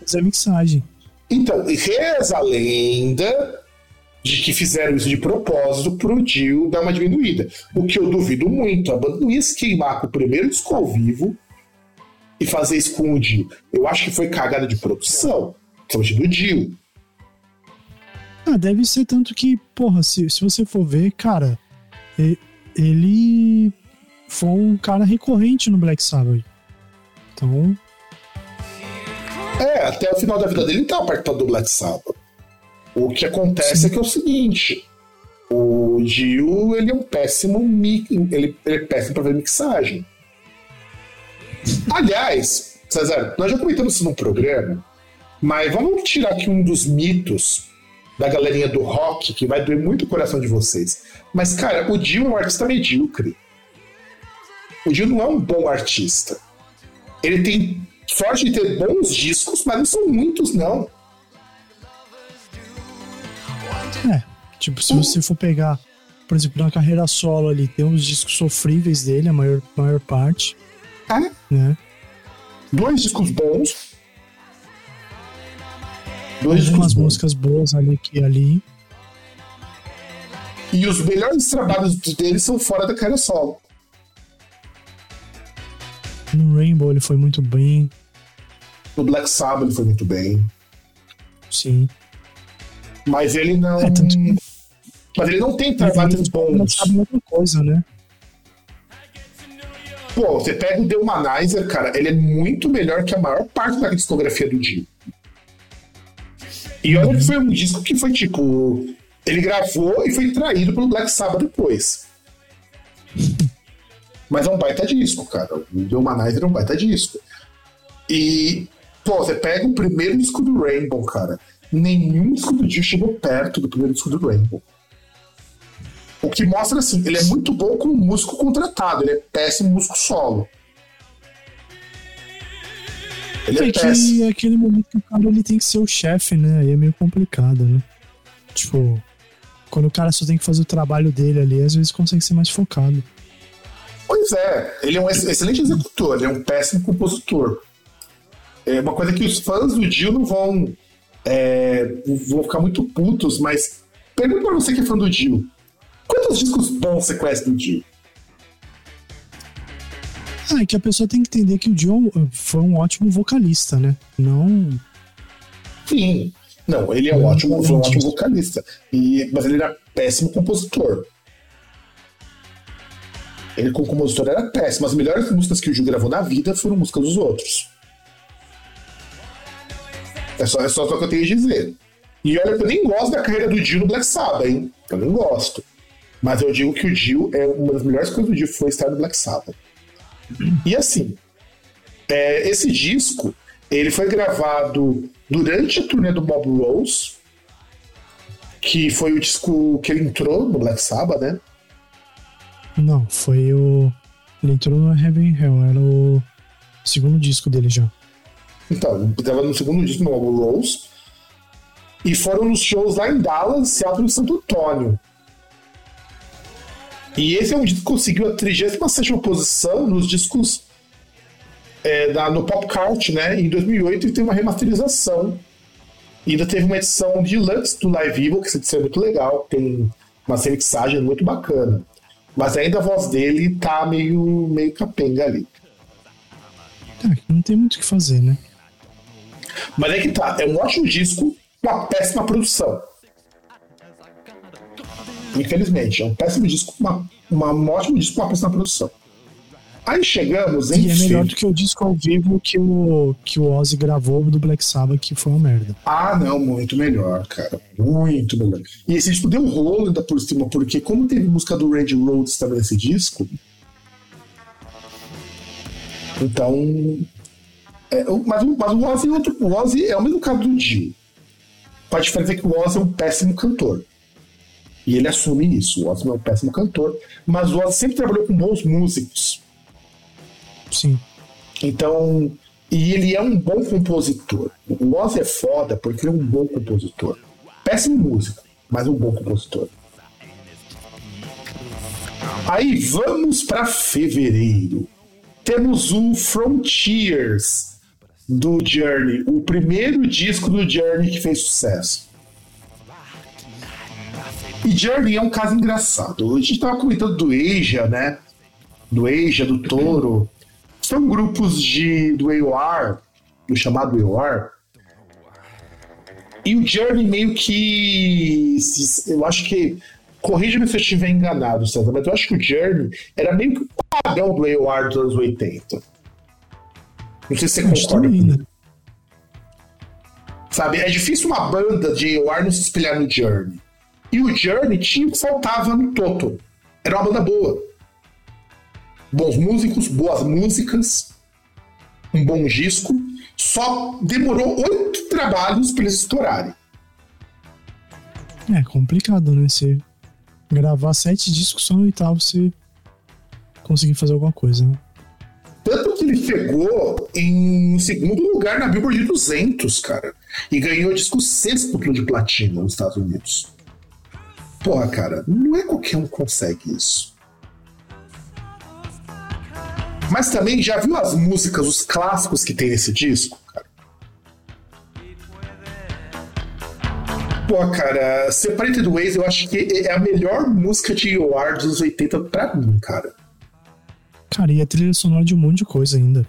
Speaker 5: fazer a mixagem.
Speaker 4: Então, reza a lenda de que fizeram isso de propósito pro Dio dar uma diminuída. O que eu duvido muito. A banda não ia se queimar com o primeiro disco ao vivo e fazer isso com o Dio. Eu acho que foi cagada de produção, principalmente do Dio.
Speaker 5: Ah, deve ser tanto que, porra, se, se você for ver, cara, ele foi um cara recorrente no Black Sabbath. Então,
Speaker 4: É, até o final da vida dele ele tava participando do Black Sabbath. O que acontece é que é o seguinte: o Dio ele é um péssimo mi- ele, ele é péssimo pra ver mixagem. Aliás, César, nós já comentamos isso num programa, mas vamos tirar aqui um dos mitos da galerinha do rock que vai doer muito o coração de vocês. Mas, cara, o Dio é um artista medíocre. O Dio não é um bom artista. Ele tem sorte de ter bons discos, mas não são muitos, não.
Speaker 5: é. Tipo, se você for pegar, por exemplo, na carreira solo ali, tem uns discos sofríveis dele, a maior, maior parte, né?
Speaker 4: dois discos bons. Dois discos
Speaker 5: Algumas
Speaker 4: bons.
Speaker 5: músicas boas ali aqui e ali.
Speaker 4: E os melhores trabalhos dele são fora da carreira solo.
Speaker 5: No Rainbow ele foi muito bem,
Speaker 4: No Black Sabbath ele foi muito bem.
Speaker 5: sim.
Speaker 4: Mas ele não.
Speaker 5: É, tanto que-
Speaker 4: Mas ele não tem trabalhos bons.
Speaker 5: sabe outra coisa, né?
Speaker 4: Pô, você pega o The Humanizer, cara, ele é muito melhor que a maior parte da discografia do Dio. E olha que foi um disco que foi tipo. Ele gravou e foi traído pelo Black Sabbath depois. Mas é um baita disco, cara. O The Humanizer é um baita disco. E, pô, você pega o primeiro disco do Rainbow, cara. Nenhum disco do Dio chegou perto do primeiro disco do Rainbow. O que mostra assim, ele é muito bom como músico contratado, ele é péssimo músico solo. Ele é
Speaker 5: É
Speaker 4: péssimo.
Speaker 5: é aquele momento que o cara ele tem que ser o chefe, né? Aí é meio complicado, né? Tipo, Quando o cara só tem que fazer o trabalho dele ali, às vezes consegue ser mais focado.
Speaker 4: Pois é, ele é um ex- excelente executor, ele é um péssimo compositor. É uma coisa que os fãs do Dio não vão, é, vão ficar muito putos, mas pergunta pra você que é fã do Dio. Quantos discos bons você conhece do Dio?
Speaker 5: Ah, é que a pessoa tem que entender que o John foi um ótimo vocalista, né? Não.
Speaker 4: Sim. Não, ele é um ótimo, foi um ótimo vocalista. E, mas ele era péssimo compositor. Ele como compositor era péssimo. As melhores músicas que o Gil gravou na vida foram músicas dos outros. É só, é só o que eu tenho a dizer. E olha, eu nem gosto da carreira do Dio no Black Sabbath, hein? Eu nem gosto. Mas eu digo que o Dio é uma das melhores coisas do Dio foi estar no Black Sabbath. E assim, é, esse disco ele foi gravado durante a turnê do Bob Rose, que foi o disco que ele entrou no Black Sabbath, né?
Speaker 5: Não, foi o. Ele entrou no Heaven Hell, era o segundo disco dele já.
Speaker 4: Então, estava no segundo disco no Bob Rose. E foram nos shows lá em Dallas, Seattle e Santo Antônio. E esse é um disco que conseguiu a 37 posição nos discos é, da, no Pop Count, né? Em 2008 ele teve uma remasterização. E ainda teve uma edição deluxe do Live Evil, que essa edição é muito legal, tem uma remixagem muito bacana. Mas ainda a voz dele tá meio, meio capenga ali.
Speaker 5: Cara, não tem muito o que fazer, né?
Speaker 4: Mas é que tá, é um ótimo disco, uma péssima produção. Infelizmente, é um péssimo disco, uma, uma, um ótimo disco, uma péssima produção. Aí chegamos em
Speaker 5: E é melhor do que o disco ao vivo que o, que o Ozzy gravou do Black Sabbath, que foi uma merda.
Speaker 4: Ah, não, muito melhor, cara. Muito melhor. E esse disco deu um rolo ainda por cima, porque como teve música do Randy Rhodes também nesse disco, então. é, mas, o- mas o Ozzy é outro. O Ozzy é o mesmo caso do Dio. A diferença é que o Ozzy é um péssimo cantor. E ele assume isso. O Ozzy é um péssimo cantor. Mas o Ozzy sempre trabalhou com bons músicos.
Speaker 5: Sim.
Speaker 4: Então, e ele é um bom compositor. O Ozzy é foda porque ele é um bom compositor. Péssimo músico, mas um bom compositor. Aí vamos para fevereiro. Temos o Frontiers do Journey, o primeiro disco do Journey que fez sucesso. E Journey é um caso engraçado. A gente estava comentando do Asia, né? Do Asia, do Toro. São grupos de, do AOR, do chamado AOR. E o Journey meio que. Eu acho que. Corrija-me se eu estiver enganado, César, mas eu acho que o Journey era meio que o padrão do AOR dos anos 80. Não sei se você concorda comigo.
Speaker 5: né?
Speaker 4: Sabe, é difícil uma banda de AOR não se espelhar no Journey. E o Journey tinha o que faltava no Toto. Era uma banda boa. Bons músicos, boas músicas, um bom disco. Só demorou oito trabalhos para eles estourarem.
Speaker 5: É complicado, né? Você gravar sete discos só no oitavo, você conseguir fazer alguma coisa, né?
Speaker 4: Tanto que ele chegou em segundo lugar na Billboard 200, cara. E ganhou disco sextuplo de platina nos Estados Unidos. Porra, cara, não é qualquer um que consegue isso. Mas também já viu as músicas, os clássicos que tem nesse disco, cara? Pô, cara, Separated Ways eu acho que é a melhor música de EOR dos anos 80 pra mim, cara.
Speaker 5: Cara, e a trilha sonora de um monte de coisa ainda.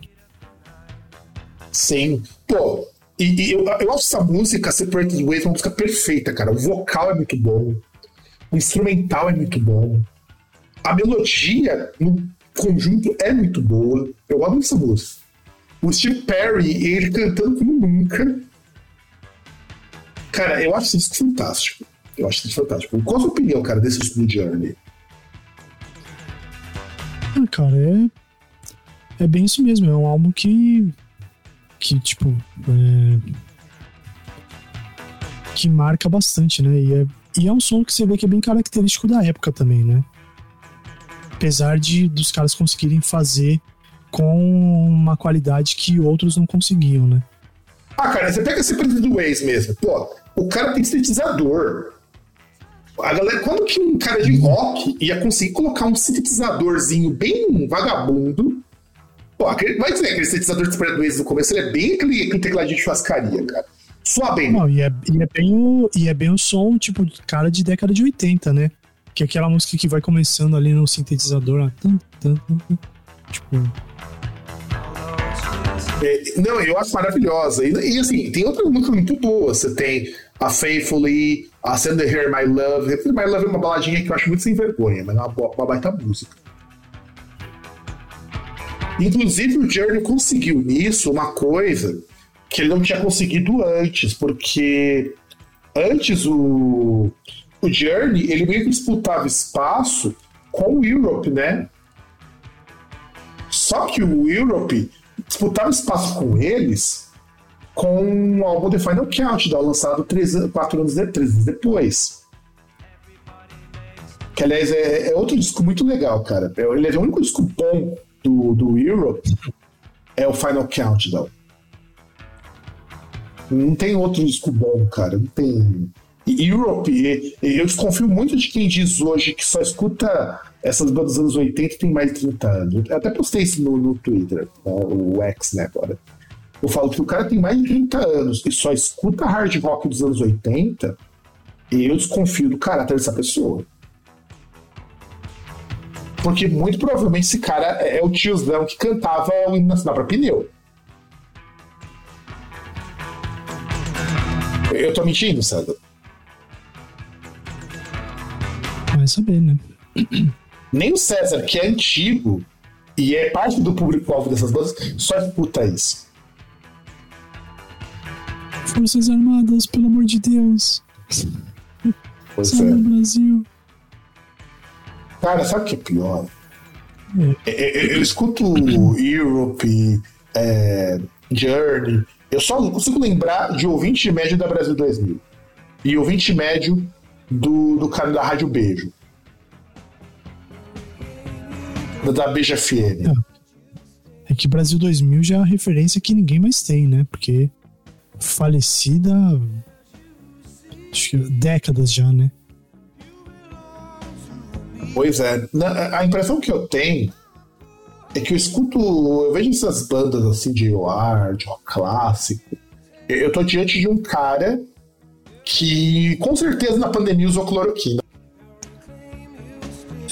Speaker 4: Sim. Pô, e, e eu, eu acho essa música, Separated Ways, uma música perfeita, cara. O vocal é muito bom. O instrumental é muito bom. A melodia, no conjunto, é muito boa. Eu amo essa música. O Steve Perry, ele cantando como nunca. Cara, eu acho disco fantástico. Eu acho disco fantástico. Qual a sua opinião, cara, desse do Journey?
Speaker 5: Ah, cara, é. É bem isso mesmo. É um álbum que. Que, tipo. é, que marca bastante, né? E é, e é um som que você vê que é bem característico da época também, né? Apesar de dos caras conseguirem fazer com uma qualidade que outros não conseguiam, né?
Speaker 4: Ah, cara, você pega esse preço do Waze mesmo. Pô, o cara tem sintetizador. A galera, quando que um cara de rock ia conseguir colocar um sintetizadorzinho bem vagabundo? Pô, aquele, vai dizer, aquele sintetizador de Spread Waves no começo, ele é bem aquele, aquele tecladinho de churrascaria, cara. Soa bem.
Speaker 5: Não, e é, e é bem o, e é bem o som, tipo, cara de década de 80, né? Que é aquela música que vai começando ali no sintetizador. Ó, tum, tum, tum, tum. Tipo,
Speaker 4: É, não, eu acho maravilhosa. E, e, assim, tem outras músicas muito boas. Você tem a Faithfully, a Send Here My Love. Here My Love é uma baladinha que eu acho muito sem vergonha, mas é uma, uma baita música. Inclusive, o Journey conseguiu nisso uma coisa que ele não tinha conseguido antes, porque antes o, o Journey ele meio que disputava espaço com o Europe, né? Só que o Europe disputava espaço com eles com o álbum The Final Countdown, lançado três, quatro anos, de- três anos depois. Que, aliás, é, é outro disco muito legal, cara. É, Ele é o único disco bom do, do Europe, é o Final Countdown. Não tem outro disco bom, cara. Não tem. Europe, eu desconfio muito de quem diz hoje que só escuta essas bandas dos anos 80 e tem mais de 30 anos. Eu até postei isso no, no Twitter, né, o X, né, agora. Eu falo que o cara tem mais de 30 anos e só escuta hard rock dos anos 80 e eu desconfio do caráter dessa pessoa. Porque muito provavelmente esse cara é é o tiozão que cantava o hino nacional pra pneu. Eu tô mentindo, César?
Speaker 5: vai saber, né?
Speaker 4: Nem o César, que é antigo e é parte do público-alvo dessas bandas, só escuta isso.
Speaker 5: Forças Armadas, pelo amor de Deus.
Speaker 4: Pois
Speaker 5: Salve
Speaker 4: é.
Speaker 5: o Brasil.
Speaker 4: Cara, sabe o que é pior? É, é, Eu, escuto Europe, é, Journey. Eu só consigo lembrar de ouvinte médio da Brasil 2000 e ouvinte médio do, do cara da Rádio Beijo. Da, da Beija FM.
Speaker 5: É que Brasil 2000 já é uma referência que ninguém mais tem, né? Porque falecida. Acho que décadas já, né?
Speaker 4: Pois é. Na- a impressão que eu tenho é que eu escuto, eu vejo essas bandas assim de ar, de rock clássico. Eu tô diante de um cara que com certeza na pandemia usou cloroquina.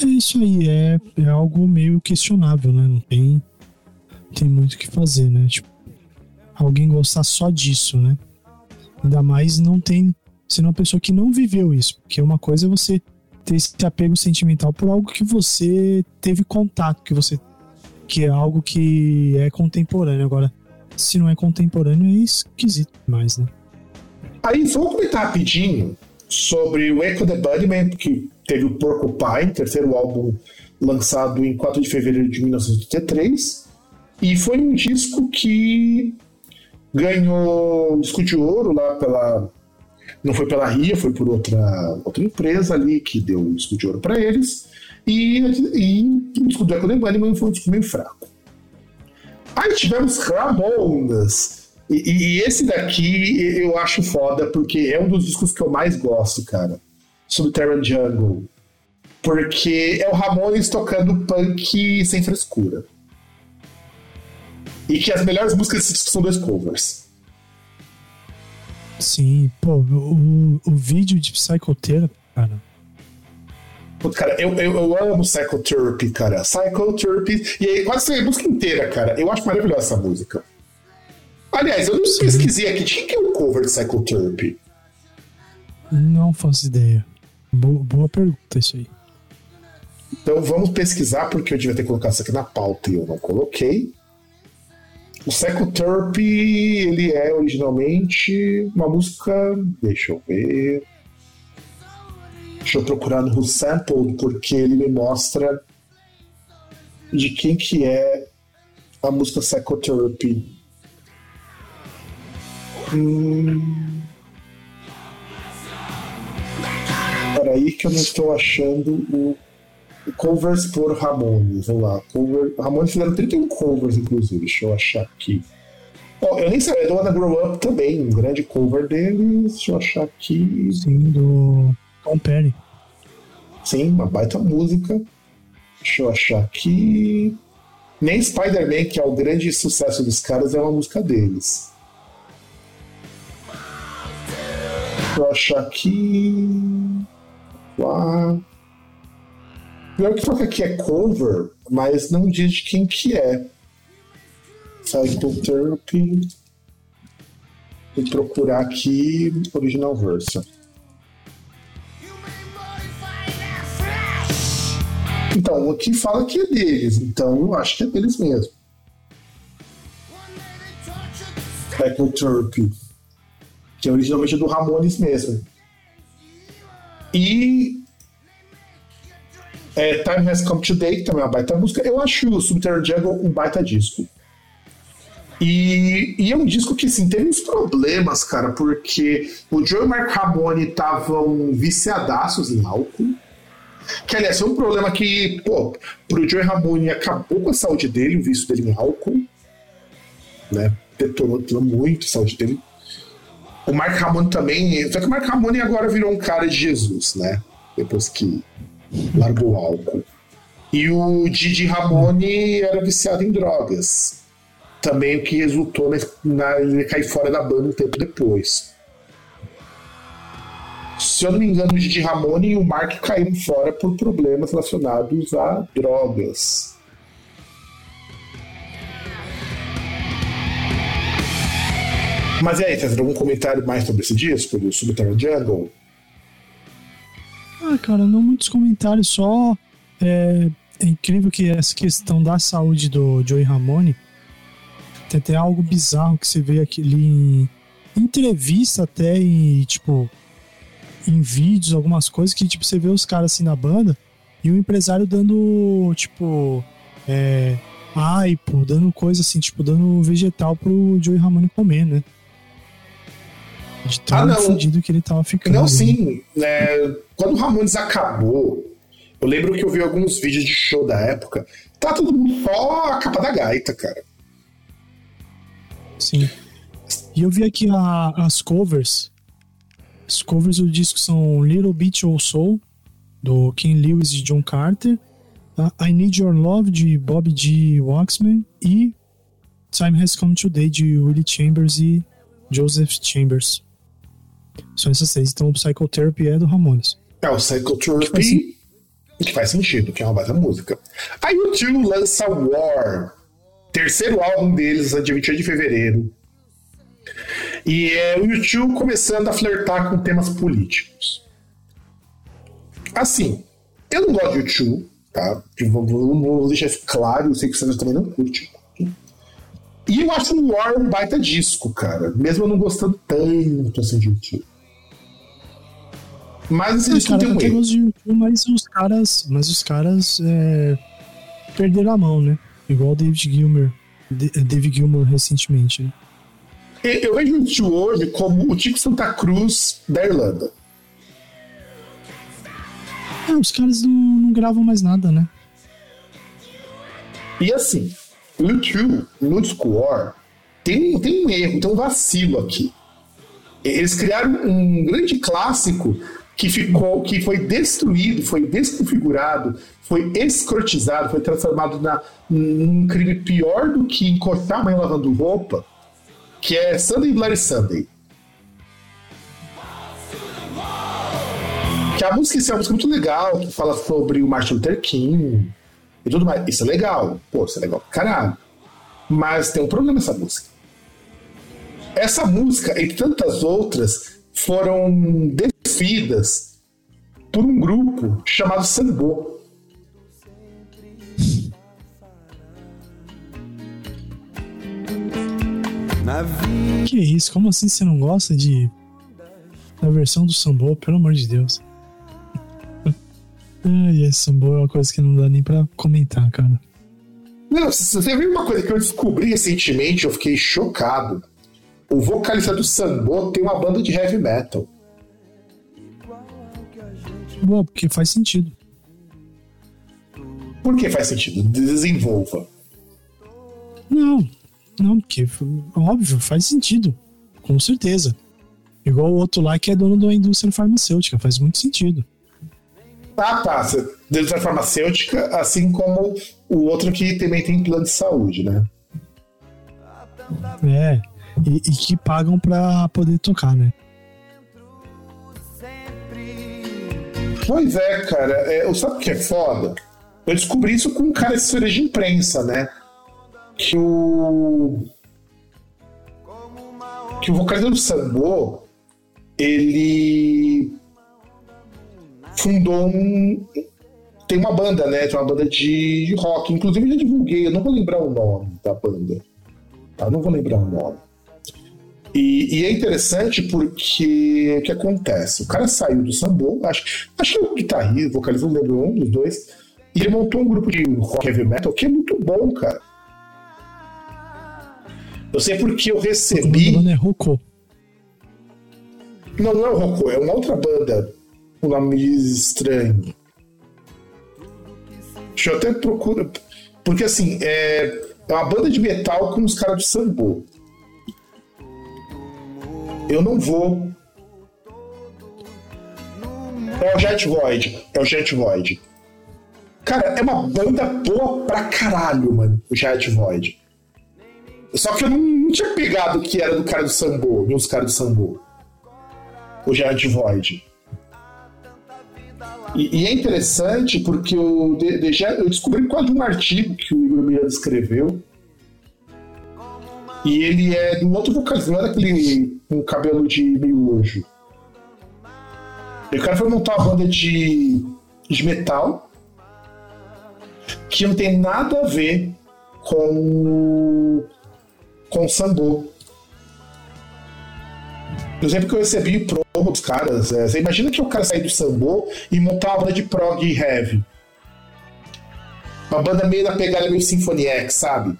Speaker 5: É isso aí, é, é algo meio questionável, né? Não tem, tem muito o que fazer, né? Tipo, alguém gostar só disso, né? Ainda mais não tem. Sendo uma pessoa que não viveu isso. Porque uma coisa é você ter esse apego sentimental por algo que você teve contato, que você. Que é algo que é contemporâneo. Agora, se não é contemporâneo, é esquisito demais, né?
Speaker 4: Aí, vou comentar rapidinho sobre o Echo the Bunnyman, que teve o Porcupine, terceiro álbum lançado em 4 de fevereiro de 1983. E foi um disco que ganhou disco de ouro lá pela. Não foi pela RIA, foi por outra, outra empresa ali que deu o disco de ouro para eles. E, e o disco do Echo Bunnyman foi um disco meio fraco. Aí tivemos Ramones. E, e esse daqui eu acho foda, porque é um dos discos que eu mais gosto, cara. Subterranean Jungle. Porque é o Ramones tocando punk sem frescura. E que as melhores músicas desse disco são dois covers.
Speaker 5: Sim, pô, o, o vídeo de Psychotherapy, cara.
Speaker 4: Cara, eu, eu, eu amo Psychotherapy, cara. Psychotherapy. E aí, quase a música inteira, cara. Eu acho maravilhosa essa música. Aliás, eu não pesquisei aqui. Tinha que é o cover de Psychotherapy?
Speaker 5: Não faço ideia. Boa, boa pergunta isso aí.
Speaker 4: Então vamos pesquisar, porque eu devia ter colocado isso aqui na pauta e eu não coloquei. O Psychotherapy, ele é originalmente uma música. Deixa eu ver. Deixa eu procurar no Who Sampled, porque ele me mostra de quem que é a música Psychotherapy. Hum... Peraí que eu não estou achando o covers por Ramones. Vamos lá. Cover... Ramones fizeram 31 covers, inclusive. Deixa eu achar aqui. Ó, eu nem sabia, é do Grow Up também, um grande cover deles. Deixa eu achar aqui.
Speaker 5: Sim, do Tom Perry.
Speaker 4: Sim, uma baita música. Deixa eu achar aqui. Nem Spider-Man, que é o grande sucesso dos caras, é uma música deles. Deixa eu achar aqui. Lá. Pior que que aqui é cover, mas não diz de quem que é. Psychotherapy. Vou procurar aqui original version. Então, aqui fala que é deles, então eu acho que é deles mesmo. Psychotherapy. Que é originalmente do Ramones mesmo. E é, Time Has Come Today, que também é uma baita música. Eu acho o Subterranean Jungle um baita disco. E, e, é um disco que, assim, teve uns problemas, cara, porque o Joe e o Mark Ramone estavam viciadaços em álcool. Que, aliás, foi um problema que, pô, pro Joe Ramone acabou com a saúde dele, o vício dele em álcool. Né? Detonou muito a saúde dele. O Mark Ramone também. Só que o Mark Ramone agora virou um cara de Jesus, né? Depois que largou o álcool. E o Didi Ramone era viciado em drogas. Também o que resultou na, ele cair fora da banda um tempo depois. Se eu não me engano, o Didi Ramone e o Mark caíram fora por problemas relacionados a drogas. Mas e aí, tem algum comentário mais sobre esse disco, do Subterranean Jungle?
Speaker 5: Ah, cara, não muitos comentários, só é, é, incrível que essa questão da saúde do Joey Ramone tem até algo bizarro que você vê aquele em entrevista até e tipo em vídeos, algumas coisas que tipo você vê os caras assim na banda e o empresário dando tipo é, aipo, dando coisa assim, tipo dando vegetal pro Joey Ramone comer, né? De tão ah, fudido que ele tava ficando.
Speaker 4: Não, né? sim. É, quando o Ramones acabou, eu lembro que eu vi alguns vídeos de show da época. Tá todo mundo só a capa da gaita, cara.
Speaker 5: Sim. E eu vi aqui a, as covers. As covers do disco são Little Bit of Soul, do King Lewis e John Carter. I Need Your Love, de Bob G. Waxman. E Time Has Come Today, de Willie Chambers e Joseph Chambers. São essas seis. Então o Psychotherapy é do Ramones.
Speaker 4: É, o Psychotherapy, que faz, que faz sentido, que é uma baita música. Aí o Tio lança War, terceiro álbum deles, dia 28 de fevereiro. E é o YouTube começando a flertar com temas políticos. Assim, eu não gosto de YouTube, tá? Vou, vou, vou deixar isso claro, eu sei que você também não curte. E eu acho o War um baita disco, cara. Mesmo eu não gostando tanto assim de YouTube. Mas esse disco tem um erro.
Speaker 5: YouTube, mas os caras, mas os caras é, perderam a mão, né? Igual o David Gilmer. David Gilmer recentemente. Né?
Speaker 4: Eu vejo o hoje como o Tico Santa Cruz da Irlanda.
Speaker 5: É, os caras não, não gravam mais nada, né?
Speaker 4: E assim, o YouTube, no Score, tem, tem um erro, tem um vacilo aqui. Eles criaram um grande clássico que ficou, que foi destruído, foi desconfigurado, foi escrotizado, foi transformado na, num crime pior do que encostar a mãe lavando roupa, que é Sunday Bloody Sunday. Que a música é uma música muito legal, que fala sobre o Martin Luther King e tudo mais. Isso é legal. Pô, isso é legal pra caralho. Mas tem um problema essa música. Essa música, entre tantas outras, foram desfidas por um grupo chamado Sambo.
Speaker 5: Que isso? Como assim você não gosta de da versão do Sambo? Pelo amor de Deus. Ai, esse Sambo é uma coisa que não dá nem pra comentar, cara.
Speaker 4: Não, você viu uma coisa que eu descobri recentemente, eu fiquei chocado. O vocalista do Sambo tem uma banda de heavy metal.
Speaker 5: Bom, porque faz sentido.
Speaker 4: Por que faz sentido? Desenvolva.
Speaker 5: Não, não, porque óbvio, faz sentido. Com certeza. Igual o outro lá que é dono da indústria farmacêutica, faz muito sentido.
Speaker 4: Ah, tá. Indústria farmacêutica, assim como o outro que também tem plano de saúde, né?
Speaker 5: É. E, e que pagam pra poder tocar, né?
Speaker 4: Pois é, cara. É, sabe o que é foda? Eu descobri isso com um cara de assessoria de imprensa, né? Que o. Que o vocalista do Sambo, ele fundou um. Tem uma banda, né? Tem uma banda de, rock. Inclusive, eu divulguei, eu não vou lembrar o nome da banda. Tá? Não vou lembrar o nome. E, e, é interessante porque o que acontece? O cara saiu do Sambo, acho, acho que é o guitarrista, vocalista, não lembro um dos dois, e ele montou um grupo de rock heavy metal que é muito bom, cara. Eu sei porque eu recebi.
Speaker 5: O nome é Rocô.
Speaker 4: Não, não é o Rocô, é uma outra banda. Um nome estranho. Deixa eu até procurar. Porque assim, é, é uma banda de metal com os caras do Sambo. Eu não vou. É o Jet Void. É o Jet Void. Cara, é uma banda boa pra caralho, mano. O Jet Void. Só que eu não, não, tinha pegado que era do cara do Sambo, dos caras do Sambo. O Jet Void. E, e, é interessante porque eu, de, de, eu descobri quase um artigo que o Miranda escreveu e ele é de um outro vocalista, não é daquele com cabelo de miojo. O cara foi montar uma banda de, de metal que não tem nada a ver com com o sambo. Do exemplo que eu recebi promo dos caras, é, você imagina que o cara sair do sambo e montar uma banda de prog heavy. Uma banda meio na pegada meio Symphony X, sabe?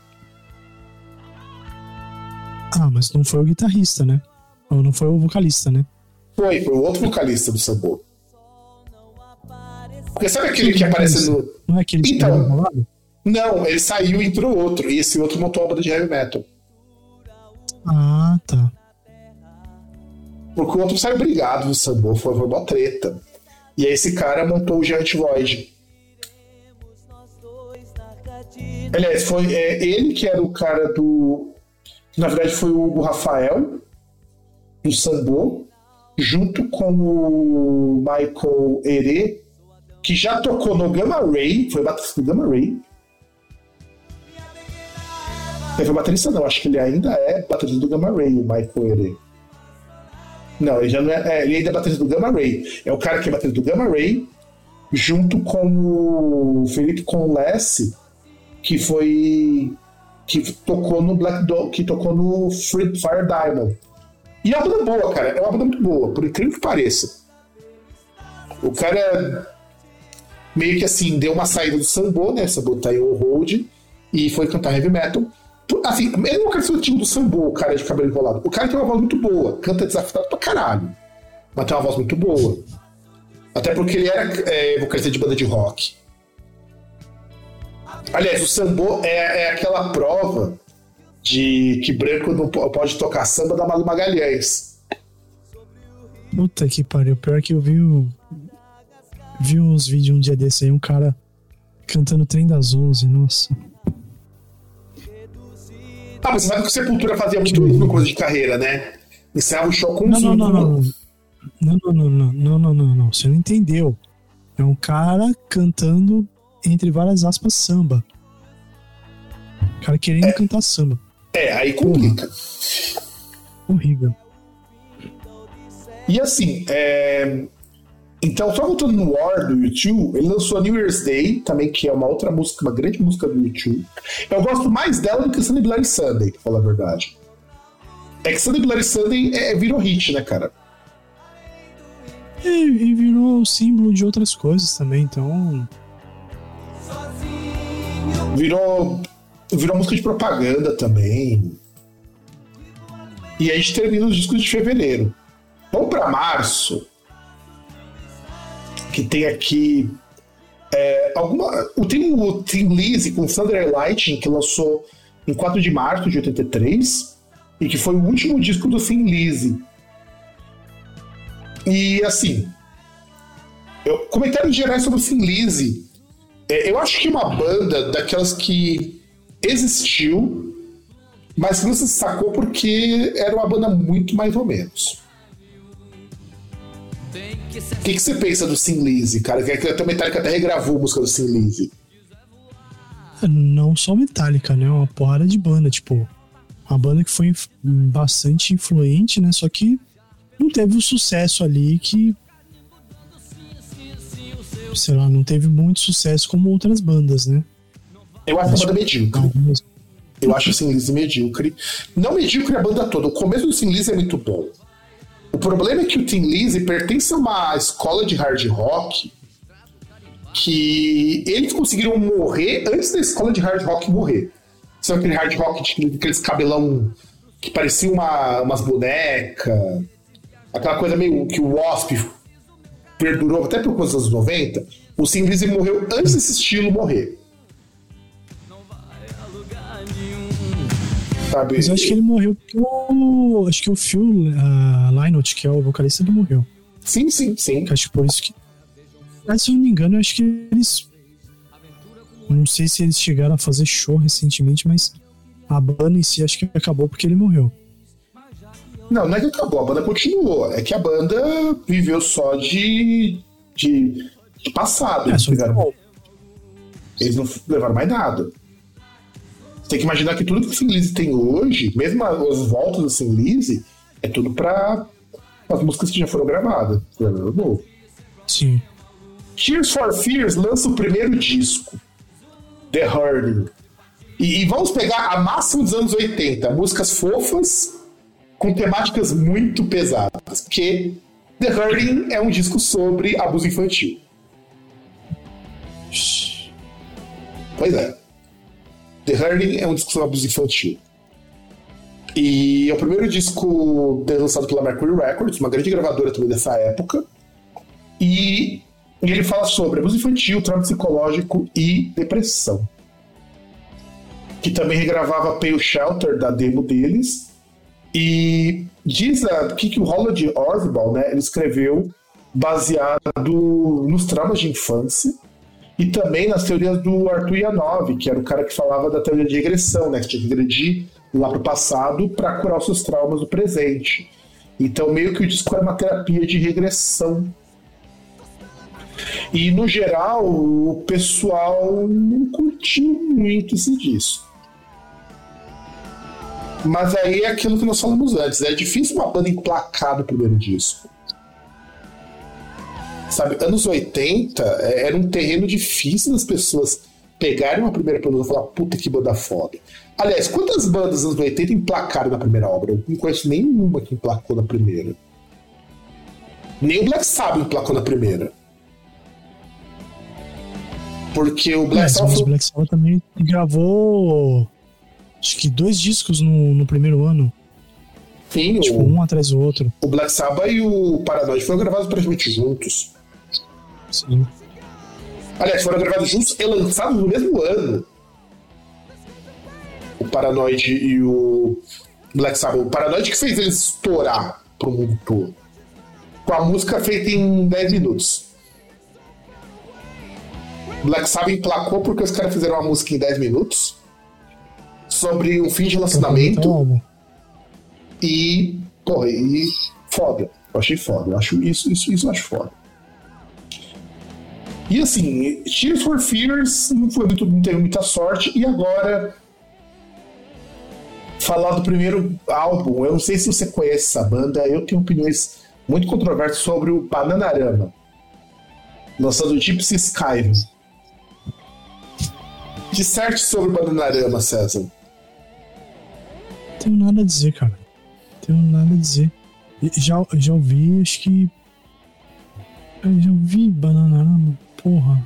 Speaker 5: Ah, mas não foi o guitarrista, né? Ou não foi o vocalista, né?
Speaker 4: Foi, foi o outro vocalista do Sambo. Porque sabe aquele que, que aparece no.
Speaker 5: Não é aquele que
Speaker 4: então, Não, ele saiu e entrou outro. E esse outro montou a banda de heavy metal.
Speaker 5: Ah, tá.
Speaker 4: Porque o outro saiu brigado do Sambo, foi uma treta. E aí esse cara montou o Giant Void. Aliás, foi é, ele que era o cara do na verdade foi o Rafael, do Sambo, junto com o Michael Ere, que já tocou no Gamma Ray, foi baterista do Gamma Ray. Ele foi baterista não, acho que ele ainda é baterista do Gamma Ray, o Michael Ere. Não, ele já não é, é, ele ainda é baterista do Gamma Ray. É o cara que é baterista do Gamma Ray, junto com o Felipe Conlesse, que foi que tocou no Black Dog, que tocou no Free Fire Diamond. E é uma banda boa, cara. É uma banda muito boa, por incrível que pareça. O cara meio que assim, deu uma saída do Sambo, né? Sambo tá em o hold e foi cantar heavy metal. Assim, ele não quer ser o time do Sambo, o cara de cabelo enrolado. O cara tem uma voz muito boa, canta desafinado pra caralho. Mas tem uma voz muito boa. Até porque ele era é, vocalista de banda de rock. Aliás, o sambo é, é aquela prova de que branco não pode tocar samba da Malu Magalhães.
Speaker 5: Puta que pariu. Pior que eu vi, vi uns vídeos um dia desse aí, um cara cantando Trem das Onze, nossa.
Speaker 4: Ah, mas você sabe que o Sepultura fazia muito isso no coisa de carreira, né? Encerrava o show com
Speaker 5: não, não, não, não, não, não, não, não, não, não, não, não, você não entendeu. É um cara cantando entre várias aspas, samba. O cara querendo é, cantar samba.
Speaker 4: É, aí complica.
Speaker 5: Horrível.
Speaker 4: E assim, é... então, só voltando no War do YouTube, ele lançou New Year's Day, também, que é uma outra música, uma grande música do YouTube. Eu gosto mais dela do que Sunday Bloody Sunday, pra falar a verdade. É que Sunday Bloody Sunday é, virou hit, né, cara?
Speaker 5: É, e virou símbolo de outras coisas também, então
Speaker 4: virou, virou música de propaganda também. E a gente termina os discos de fevereiro. Vamos para março, que tem aqui é, alguma. Tem o Tim Lizzy com Thunder Lightning, que lançou em 4 de março de 83, e que foi o último disco do Tim Lizzy. E assim, Eu, comentários gerais sobre o Thin Lizzy. É, eu acho que é uma banda daquelas que existiu, mas não se sacou porque era uma banda muito mais ou menos. O que, que você pensa do Sin Lizzy, cara? Que até o Metallica até regravou a música do Sin Lizzy.
Speaker 5: Não só Metallica, né? Uma porrada de banda, tipo. Uma banda que foi bastante influente, né? Só que não teve o sucesso ali que. Sei lá, não teve muito sucesso como outras bandas, né?
Speaker 4: Eu acho a banda medíocre. Eu acho o Sin Lizzy medíocre. Não medíocre a banda toda. O começo do Sin Lizzy é muito bom. O problema é que o Tin Lizzy pertence a uma escola de hard rock que eles conseguiram morrer antes da escola de hard rock morrer. Sabe aquele hard rock de aqueles cabelão que parecia uma, umas bonecas? Aquela coisa meio que o Wasp perdurou até por coisas dos anos 90. O Sin Lizzy morreu antes desse estilo morrer. Sabe?
Speaker 5: Mas eu acho que ele morreu porque o. Acho que o Phil uh, Lynott, que é o vocalista, ele morreu.
Speaker 4: Sim, sim, sim.
Speaker 5: Acho que por isso que. Mas, se eu não me engano, eu acho que eles. Não sei se eles chegaram a fazer show recentemente, mas a banda em si acho que acabou porque ele morreu.
Speaker 4: Não, não é que acabou, a banda continuou. É que a banda viveu só de. de, de passado.
Speaker 5: É,
Speaker 4: Eles, fizeram- eles não levaram mais nada. Você tem que imaginar que tudo que o Sin Lizzy tem hoje, mesmo as voltas do Sin Lizzy, é tudo para as músicas que já foram gravadas. Novo.
Speaker 5: Sim.
Speaker 4: Tears for Fears lança o primeiro disco, The Hurting. E, e vamos pegar a máxima dos anos 80, músicas fofas com temáticas muito pesadas, porque The Hurting é um disco sobre abuso infantil. Pois é. The Hurting é um disco sobre abuso infantil. E é o primeiro disco lançado pela Mercury Records, uma grande gravadora também dessa época. E ele fala sobre abuso infantil, trauma psicológico e depressão. Que também regravava Pale Shelter da demo deles. E diz a, que, que o Roland Orzabal, né, ele escreveu baseado nos traumas de infância e também nas teorias do Arthur Yanov, que era o cara que falava da teoria de regressão, né, que tinha que regredir lá para o passado para curar os seus traumas do presente. Então, meio que o disco era uma terapia de regressão e no geral, o pessoal não curtiu muito esse disco. Mas aí é aquilo que nós falamos antes: é difícil uma banda emplacar no primeiro disco. Sabe, anos 80 é- era um terreno difícil das pessoas pegarem uma primeira produção e falar, puta que banda foda. Aliás, quantas bandas dos anos 80 emplacaram na primeira obra? Eu não conheço nenhuma que emplacou na primeira. Nem o Black Sabbath emplacou na primeira. Porque o Black
Speaker 5: É,
Speaker 4: Sabbath.
Speaker 5: o Black Sabbath também gravou. Acho que dois discos no, no primeiro ano.
Speaker 4: Sim,
Speaker 5: Tipo,
Speaker 4: o,
Speaker 5: um atrás do outro.
Speaker 4: o Black Sabbath e o Paranoid foram gravados praticamente juntos.
Speaker 5: Sim.
Speaker 4: Aliás, foram gravados juntos e lançados no mesmo ano. O Paranoid e o Black Sabbath. O Paranoid que fez eles estourar pro mundo todo. Com a música feita em 10 minutos. Black Sabbath emplacou porque os caras fizeram uma música em 10 minutos sobre um fim de
Speaker 5: Então,
Speaker 4: relacionamento.
Speaker 5: o álbum.
Speaker 4: E, porra, e foda. Eu achei foda. Eu acho isso, isso, isso eu acho foda. E assim, Tears for Fears não, foi muito, não teve muita sorte. E agora, falar do primeiro álbum. Eu não sei se você conhece essa banda. Eu tenho opiniões muito controversas sobre o Bananarama. Lançado Gypsy Skyrim. Disserte sobre o Bananarama, César.
Speaker 5: Tenho nada a dizer, cara. Tenho nada a dizer. Já, já ouvi, acho que. Eu já ouvi Bananarama, porra.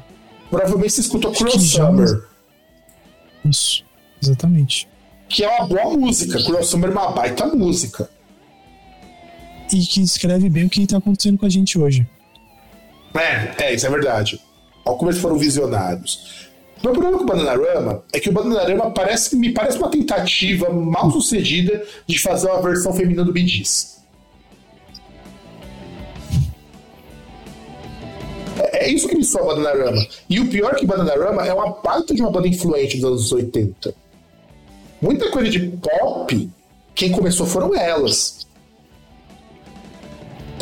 Speaker 4: Provavelmente você escutou Cruel Summer.
Speaker 5: Isso, exatamente.
Speaker 4: que é uma boa música. Cruel Summer é uma baita música.
Speaker 5: E que escreve bem o que tá acontecendo com a gente hoje.
Speaker 4: É, é, isso é verdade. Olha como eles foram visionários. O meu problema com o Bananarama é que o Bananarama parece, me parece uma tentativa mal sucedida de fazer uma versão feminina do Bee Gees. É, isso que me soa Bananarama. E o pior é que Bananarama é uma parte de uma banda influente dos anos 80. Muita coisa de pop, quem começou foram elas.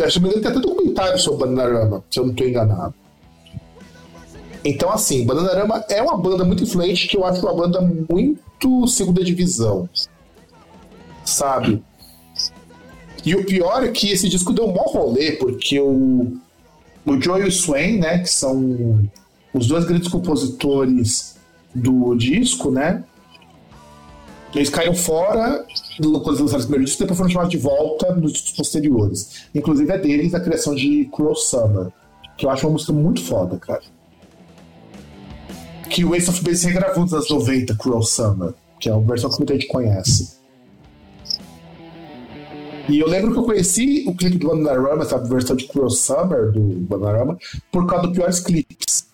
Speaker 4: Se não tem até documentário sobre Bananarama, se eu não estou enganado. Então, assim, Bananarama é uma banda muito influente que eu acho uma banda muito segunda divisão. Sabe? E o pior é que esse disco deu um maior rolê, porque o, o Joe e o Swain, né, que são os dois grandes compositores do disco, né, eles caíram fora quando lançaram o primeiro disco depois foram chamados de volta nos discos posteriores. Inclusive é deles a criação de Cruel Summer, que eu acho uma música muito foda, cara. Que o Ace of Base regravou nos anos 90, Cruel Summer, que é uma versão que muita gente conhece. E eu lembro que eu conheci o clipe do Bananarama, essa versão de Cruel Summer do Bananarama, por causa do Piores Clips.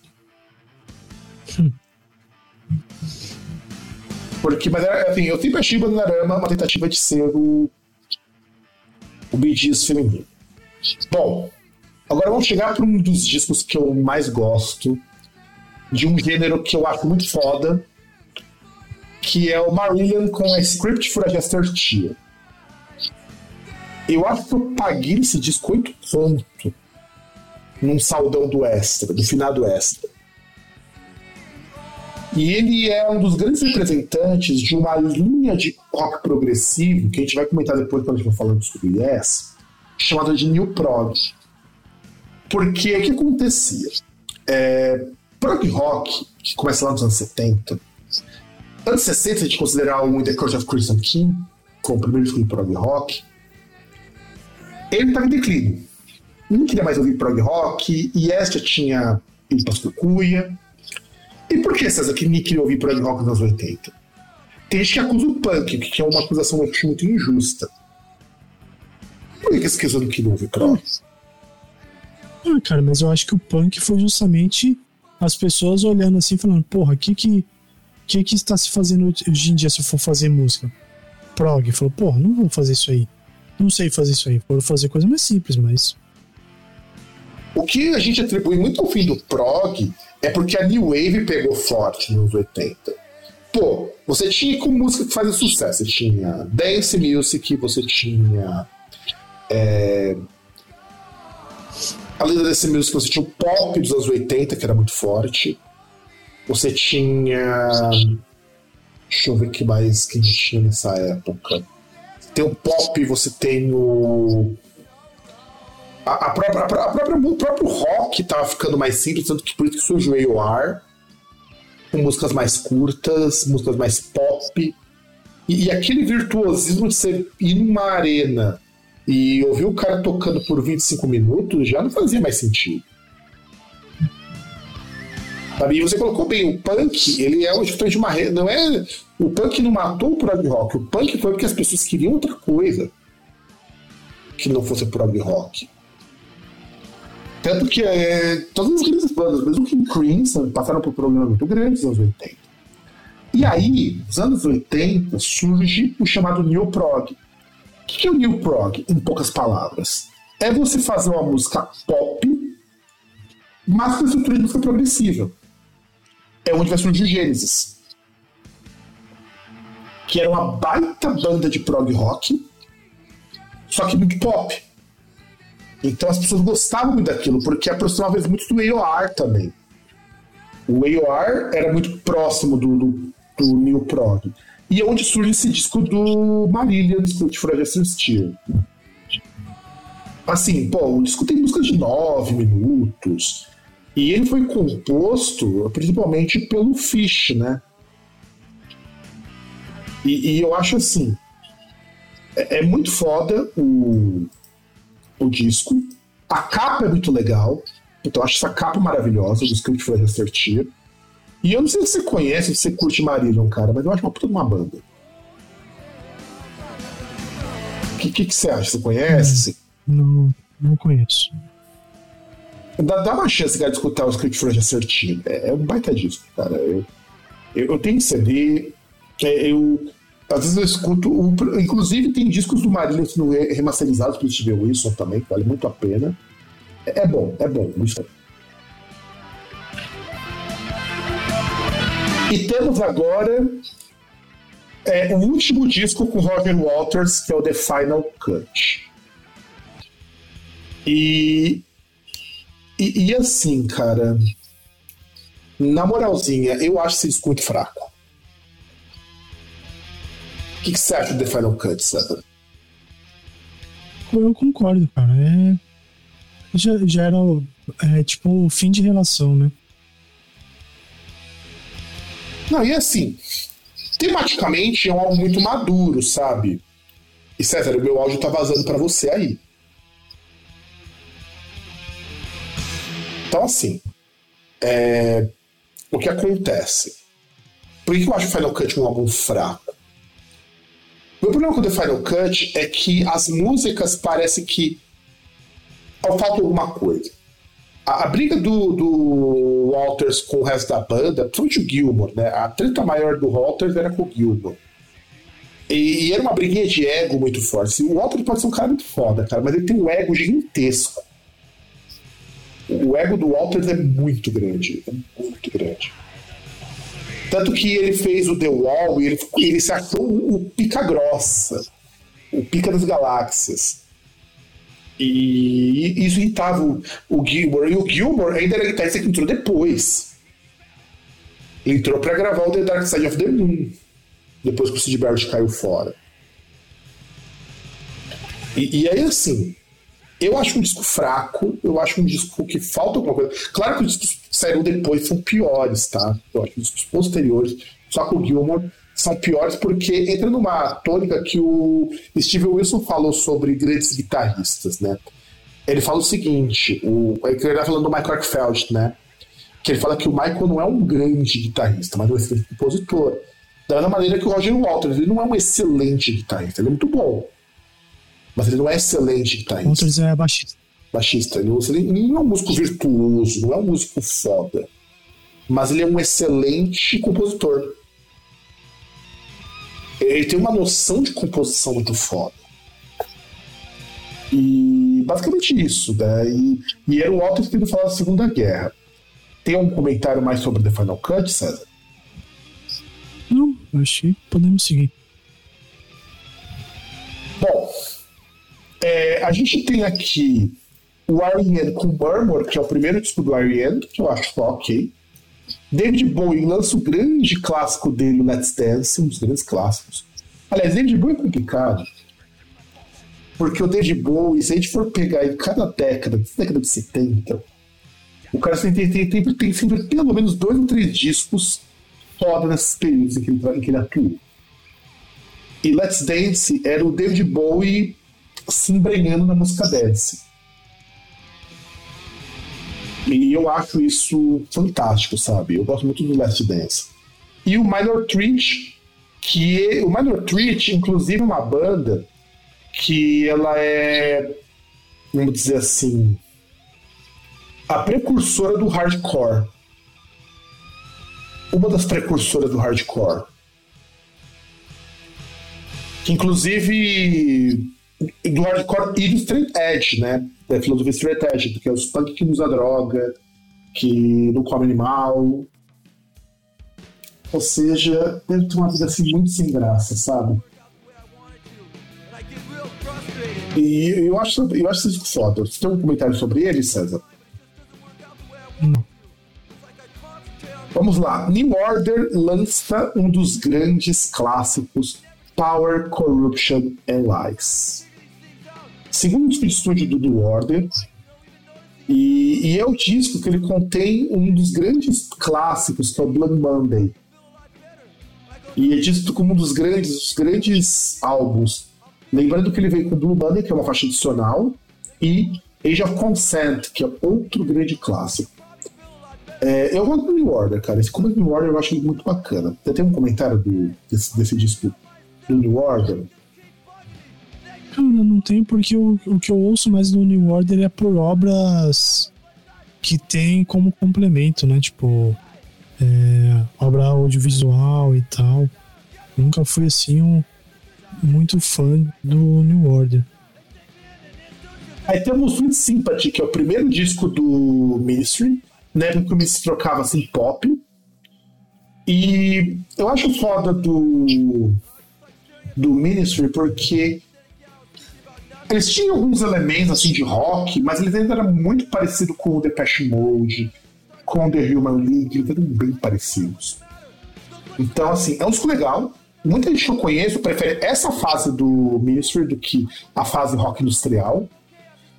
Speaker 4: Porque, mas era, assim, eu sempre achei o Bananarama uma tentativa de ser o, o Bee feminino. Bom, agora vamos chegar para um dos discos que eu mais gosto, de um gênero que eu acho muito foda, que é o Marillion com a Script for a Jester Tia. Eu acho que eu paguei esse disco 8 pontos num saldão do Extra, do finado Extra. E ele é um dos grandes representantes de uma linha de rock progressivo, que a gente vai comentar depois quando a gente for falando sobre Yes, chamada de New Prog. Porque o que acontecia? É, prog rock, que começa lá nos anos 70, anos 60 a gente considerar o the Court of Crimson King como o primeiro disco de prog rock, ele estava em declínio. Não queria mais ouvir prog rock, e esta tinha ido para cucuia. E por que, César, que ninguém queria ouvir prog rock nos anos 80? Tem gente que acusa o punk, que é uma acusação muito injusta. Por que esse pessoas não queriam ouvir prog?
Speaker 5: Ah, cara, mas eu acho que o punk foi justamente as pessoas olhando assim, falando, porra, o que que, que que está se fazendo hoje em dia se for fazer música? Prog. Falou, porra, não vou fazer isso aí. Não sei fazer isso aí. Foram fazer coisa mais simples, mas.
Speaker 4: O que a gente atribui muito ao fim do prog é porque a New Wave pegou forte nos 80. Pô, você tinha com música que fazia sucesso. Você tinha Dance Music, você tinha. É, além da Dance Music, você tinha o pop dos anos 80, que era muito forte. Você tinha. Deixa eu ver o que mais que a gente tinha nessa época tem o pop, você tem o. A, a própria, a, própria, o próprio rock tava ficando mais simples, tanto que por isso que surgiu o AOR, com músicas mais curtas, músicas mais pop. E, e, aquele virtuosismo de você ir numa arena e ouvir o cara tocando por 25 minutos já não fazia mais sentido. E você colocou bem, o punk, ele é justamente uma. Não é o punk não matou o prog rock. O punk foi porque as pessoas queriam outra coisa que não fosse prog rock. Tanto que é, todas as grandes bandas, mesmo que Crimson, passaram por problemas muito grandes nos anos 80. E aí, nos anos 80, surge o chamado New Prog. O que é o New Prog, em poucas palavras? É você fazer uma música pop, mas com estrutura de música progressiva. É onde vai surgir o Gênesis que era uma baita banda de prog rock, só que muito pop. Então as pessoas gostavam muito daquilo, porque aproximava eles muito do AOR também. O AOR era muito próximo do, do, do New Prog. E é onde surge esse disco do Marília, disco de Fragile Steel. Assim, pô, o disco tem músicas de nove minutos. E ele foi composto principalmente pelo Fish, né? E, e eu acho assim: é, é, muito foda o, o disco. A capa é muito legal. Então eu acho essa capa maravilhosa do Script for Research. E eu não sei se você conhece, se você curte Marillion, cara, mas eu acho uma puta de uma banda. O que, que, que, você acha? Você conhece?
Speaker 5: Não, não conheço.
Speaker 4: Dá, dá uma chance, cara, de escutar o Script for Research. É, é um baita disco, cara. Eu, eu, eu tenho CD, é, eu, às vezes eu escuto. o inclusive, tem discos do Marillion sendo remasterizados pelo Steve Wilson também, vale muito a pena. É, é bom, é bom, gostei. É. E temos agora é, o último disco com Roger Waters, que é o The Final Cut. E, e, e assim, cara, na moralzinha, eu acho esse disco muito fraco. O que, que você acha do The Final Cut, Sandra?
Speaker 5: Eu concordo, cara. É... Já, já era é, tipo o fim de relação, né?
Speaker 4: Não, e assim, tematicamente é um álbum muito maduro, sabe? E César, o meu áudio tá vazando para você aí. Então, assim, é... o que acontece? Por que eu acho o Final Cut um álbum fraco? Meu problema com The Final Cut é que as músicas parecem que falta alguma coisa. A, a briga do, do, Walters com o resto da banda, principalmente o Gilmore, né? A treta maior do Walters era com o Gilmore. E, e, era uma briguinha de ego muito forte. O Walters pode ser um cara muito foda, cara, mas ele tem um ego gigantesco. O ego do Walters é muito grande. É muito grande. Tanto que ele fez o The Wall e ele, ele se achou o pica grossa, o pica das galáxias. E isso irritava o, o Gilmore. E o Gilmore ainda era guitarrista que entrou depois. Ele entrou para gravar o The Dark Side of the Moon. Depois que o Sid Barrett caiu fora. E, e aí, assim, eu acho um disco fraco, eu acho um disco que falta alguma coisa. Claro que os discos que saíram depois são piores, tá? Eu acho que os discos posteriores, só que o Gilmore são piores porque entra numa tônica que o Steve Wilson falou sobre grandes guitarristas, né? Ele fala o seguinte, o, ele está falando do Michael Arkfeld, né? Que ele fala que o Michael não é um grande guitarrista, mas é um excelente compositor. Da mesma maneira que o Roger Waters, ele não é um excelente guitarrista, ele é muito bom. Mas ele não é excelente guitarrista.
Speaker 5: Waters é baixista.
Speaker 4: Baixista. Ele, ele não é um músico virtuoso, não é um músico foda. Mas ele é um excelente compositor ele tem uma noção de composição muito foda. E basicamente isso, né? E, e era o Walter tendo falado da Segunda Guerra. Tem um comentário mais sobre The Final Cut, César?
Speaker 5: Não, achei que podemos seguir.
Speaker 4: É, a gente tem aqui o R.E.M. com Murmur, que é o primeiro disco do R.E.M., que eu acho ok. David Bowie lança o grande clássico dele, Let's Dance, um dos grandes clássicos. Aliás, David Bowie é complicado, porque o David Bowie, se a gente for pegar em cada década, década de 70, o cara tem, tem, tem, tem sempre pelo menos dois ou três discos foda nesses períodos em que ele, em que ele atua. E Let's Dance era o David Bowie se embrenhando na música dance. E eu acho isso fantástico, sabe? Eu gosto muito do Last Dance. E o Minor Threat, que o Minor Threat, inclusive, é uma banda que ela é, vamos dizer assim, a precursora do hardcore. Uma das precursoras do hardcore. Que, inclusive, do hardcore e do straight edge, né? Da filosofia straight edge, porque é os punk que usa droga, que não come animal. Ou seja, deve ter uma vida assim muito sem graça, sabe? E eu acho, eu acho isso foda. Você tem um comentário sobre ele, César?
Speaker 5: Não.
Speaker 4: Vamos lá. New Order lança um dos grandes clássicos Power, Corruption and Lies. Segundo o estúdio do New Order, e, e, é o disco que ele contém um dos grandes clássicos, que é o Blood Monday. E é dito como um dos grandes, grandes álbuns. Lembrando que ele veio com Blue Monday, que é uma faixa adicional, e Age of Consent, que é outro grande clássico. É, eu gosto do New Order, cara. Esse como New Order eu acho muito bacana. Você tem um comentário do, desse, desse disco do New Order?
Speaker 5: Cara, não tem porque o, o que eu ouço mais do New Order é por obras que tem como complemento, né? Tipo, é, obra audiovisual e tal. Nunca fui assim um muito fã do New Order.
Speaker 4: Aí temos Sweet Sympathy, que é o primeiro disco do Ministry, né? Que o Ministry trocava assim pop. E eu acho foda do, do Ministry porque eles tinham alguns elementos assim de rock, mas eles ainda eram muito parecidos com o Depeche Mode, com The Human League, eles eram bem parecidos. Então, assim, é um disco legal. Muita gente que eu conheço prefere essa fase do Ministry do que a fase rock industrial,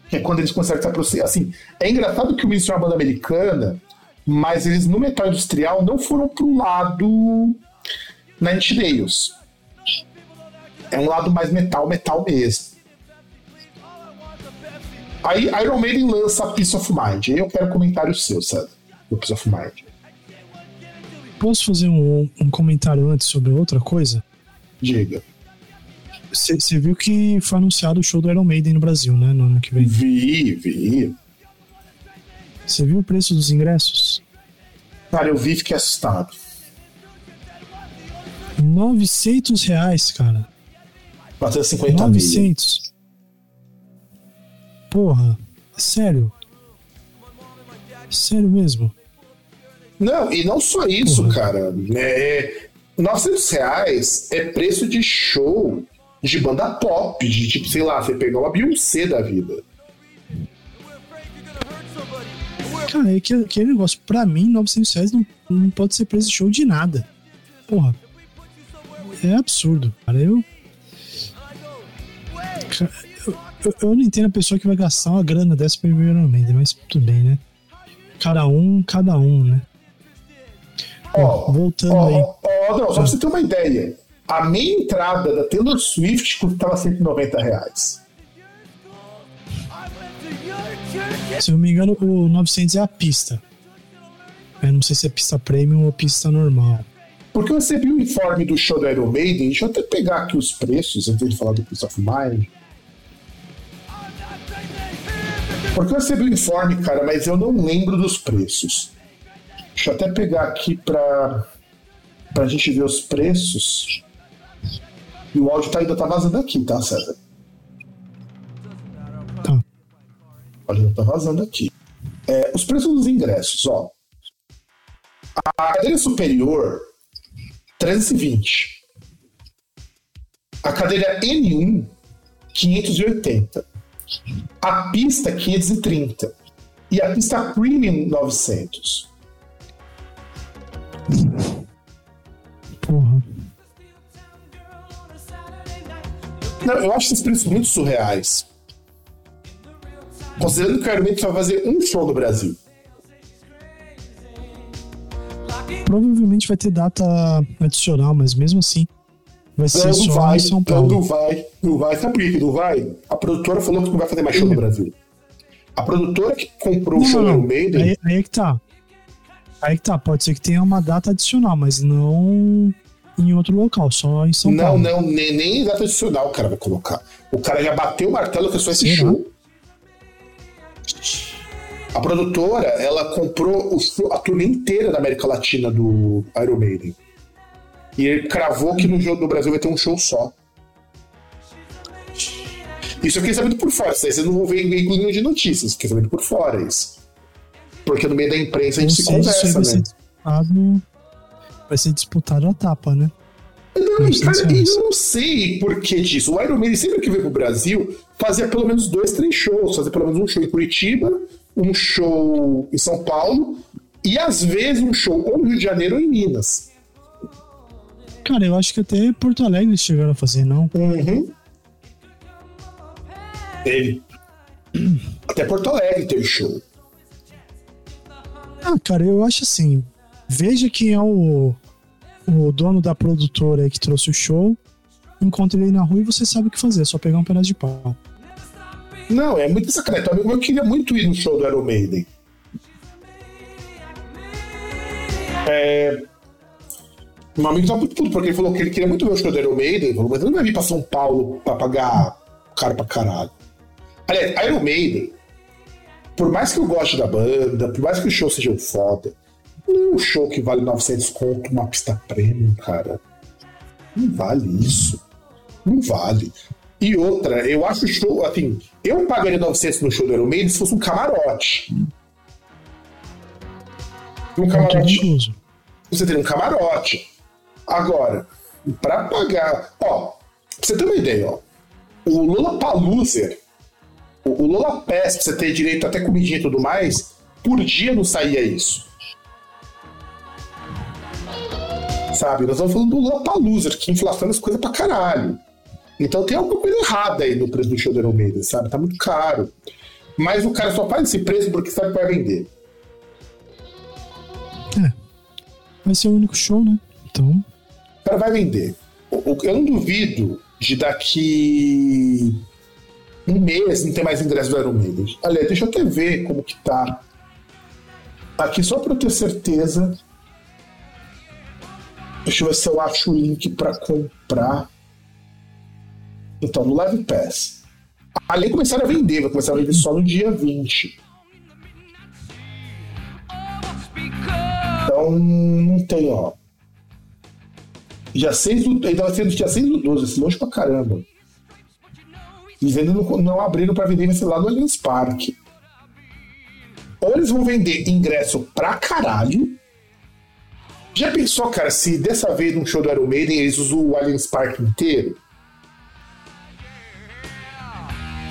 Speaker 4: que é quando eles conseguem se aproximar. Assim, é engraçado que o Ministry é uma banda americana, mas eles no metal industrial não foram pro lado Nine Nails. É um lado mais metal, metal mesmo. Aí Iron Maiden lança Peace of Mind. Aí eu quero comentários seus, sabe? Do Peace of Mind.
Speaker 5: Posso fazer um, um comentário antes sobre outra coisa?
Speaker 4: Diga.
Speaker 5: Você viu que foi anunciado o show do Iron Maiden no Brasil, né? No ano que vem.
Speaker 4: Vi, vi.
Speaker 5: Você viu o preço dos ingressos?
Speaker 4: Cara, eu vi e fiquei assustado.
Speaker 5: 900 reais, cara.
Speaker 4: 450
Speaker 5: 900. Porra, sério? Sério mesmo?
Speaker 4: Não, e não só isso, Porra. cara. É, 900 reais é preço de show de banda pop, de tipo, sei lá, você pegar uma Beyoncé da vida.
Speaker 5: Cara, é que, aquele negócio, pra mim, 900 reais não, não pode ser preço de show de nada. Porra. É absurdo, cara. Eu. Eu, não entendo a pessoa que vai gastar uma grana dessa pra ir ver Iron Maiden, mas tudo bem, né? Cada um, cada um, né?
Speaker 4: Ó, voltando ó, aí. Ó, não, só pra você ter uma ideia. A meia entrada da Taylor Swift custava 190 reais.
Speaker 5: Se eu não me engano, o 900 é a pista. Eu não sei se é pista premium ou pista normal.
Speaker 4: Porque eu recebi o um informe do show do Iron Maiden, deixa eu até pegar aqui os preços antes de falar do Peace of Mind. Porque eu recebi o um informe, cara, mas eu não lembro dos preços. Deixa eu até pegar aqui para a gente ver os preços. E o áudio tá, ainda tá vazando aqui, tá, César?
Speaker 5: Tá.
Speaker 4: O áudio tá vazando aqui. É, os preços dos ingressos, ó. A cadeira superior, 320. A cadeira N1, 580. A pista, 530. E a pista Premium, 900.
Speaker 5: Porra.
Speaker 4: Não, eu acho esses preços muito surreais. Considerando que o Iron vai fazer um show no Brasil.
Speaker 5: Provavelmente vai ter data adicional, mas mesmo assim vai ser
Speaker 4: não,
Speaker 5: só
Speaker 4: vai,
Speaker 5: em São Paulo.
Speaker 4: Não, não vai, não vai. Sabe por que não vai? A produtora falou que não vai fazer mais show no Brasil. A produtora que comprou não, o show do Iron Maiden...
Speaker 5: Aí, aí é que tá. Aí que tá, pode ser que tenha uma data adicional, mas não em outro local, só em São
Speaker 4: não,
Speaker 5: Paulo.
Speaker 4: Não, não, nem, nem data adicional o cara vai colocar. O cara já bateu o martelo que é só esse Será? show. A produtora, ela comprou show, a turnê inteira da América Latina do Iron Maiden. E ele cravou que no jogo do Brasil vai ter um show só. Isso eu fiquei sabendo por fora. Vocês não vão ver em veículo de notícias, fiquei sabendo por fora isso. Porque no meio da imprensa a gente se conversa, vai né? Ser
Speaker 5: disputado, vai ser disputado a tapa, né?
Speaker 4: Não, cara, eu não sei por que disso. O Iron Man sempre que veio pro Brasil fazia pelo menos dois, três shows. Fazia pelo menos um show em Curitiba, um show em São Paulo e às vezes um show ou no Rio de Janeiro ou em Minas.
Speaker 5: Cara, eu acho que até Porto Alegre chegaram a fazer, não?
Speaker 4: Uhum. Teve. Até Porto Alegre teve show.
Speaker 5: Ah, cara, eu acho assim. Veja quem é o, o dono da produtora que trouxe o show. Encontre ele na rua e você sabe o que fazer. É só pegar um pedaço de pau.
Speaker 4: Não, é muito secreto. Eu queria muito ir no show do Iron Maiden. É... Meu amigo tá muito puto porque ele falou que ele queria muito ver o show do Iron Maiden. Falou, mas ele não vai vir pra São Paulo pra pagar caro pra caralho. Aliás, Iron Maiden por mais que eu goste da banda, por mais que o show seja um foda, não é um show que vale 900 conto uma pista premium, cara. Não vale isso. Não vale. E outra, eu acho o show, assim, eu pagaria 900 no show do Iron Maiden se fosse um camarote. Um camarote. você teria um camarote. Agora, para pagar. Ó, pra você ter uma ideia, ó. O Lula Paluser, o, o Lula Pass, pra você ter direito até comidinha e tudo mais, por dia não saía isso. Sabe? Nós estamos falando do Lula Paluser, que inflaciona as coisas pra caralho. Então tem alguma coisa errada aí no preço do show Maiden, sabe? Tá muito caro. Mas o cara só faz esse preço porque sabe que vai vender.
Speaker 5: É. Vai ser o único show, né? Então.
Speaker 4: Cara vai vender. Eu não duvido de daqui um mês não ter mais ingresso do Iron Maiden. Aliás, deixa eu até ver como que tá. Aqui só para eu ter certeza. Deixa eu ver se eu acho o link para comprar. Então, no Live Pass. Ali começaram a vender, vai começar a vender só no dia 20. Então, não tem, ó. Dia 6 do. Ainda vai ser dia 6 do 12, esse longe pra caramba. Eles ainda não, não abriram pra vender esse lá no Allianz Parque. Ou eles vão vender ingresso pra caralho. Já pensou, cara, se dessa vez no show do Iron Maiden eles usam o Allianz Parque inteiro?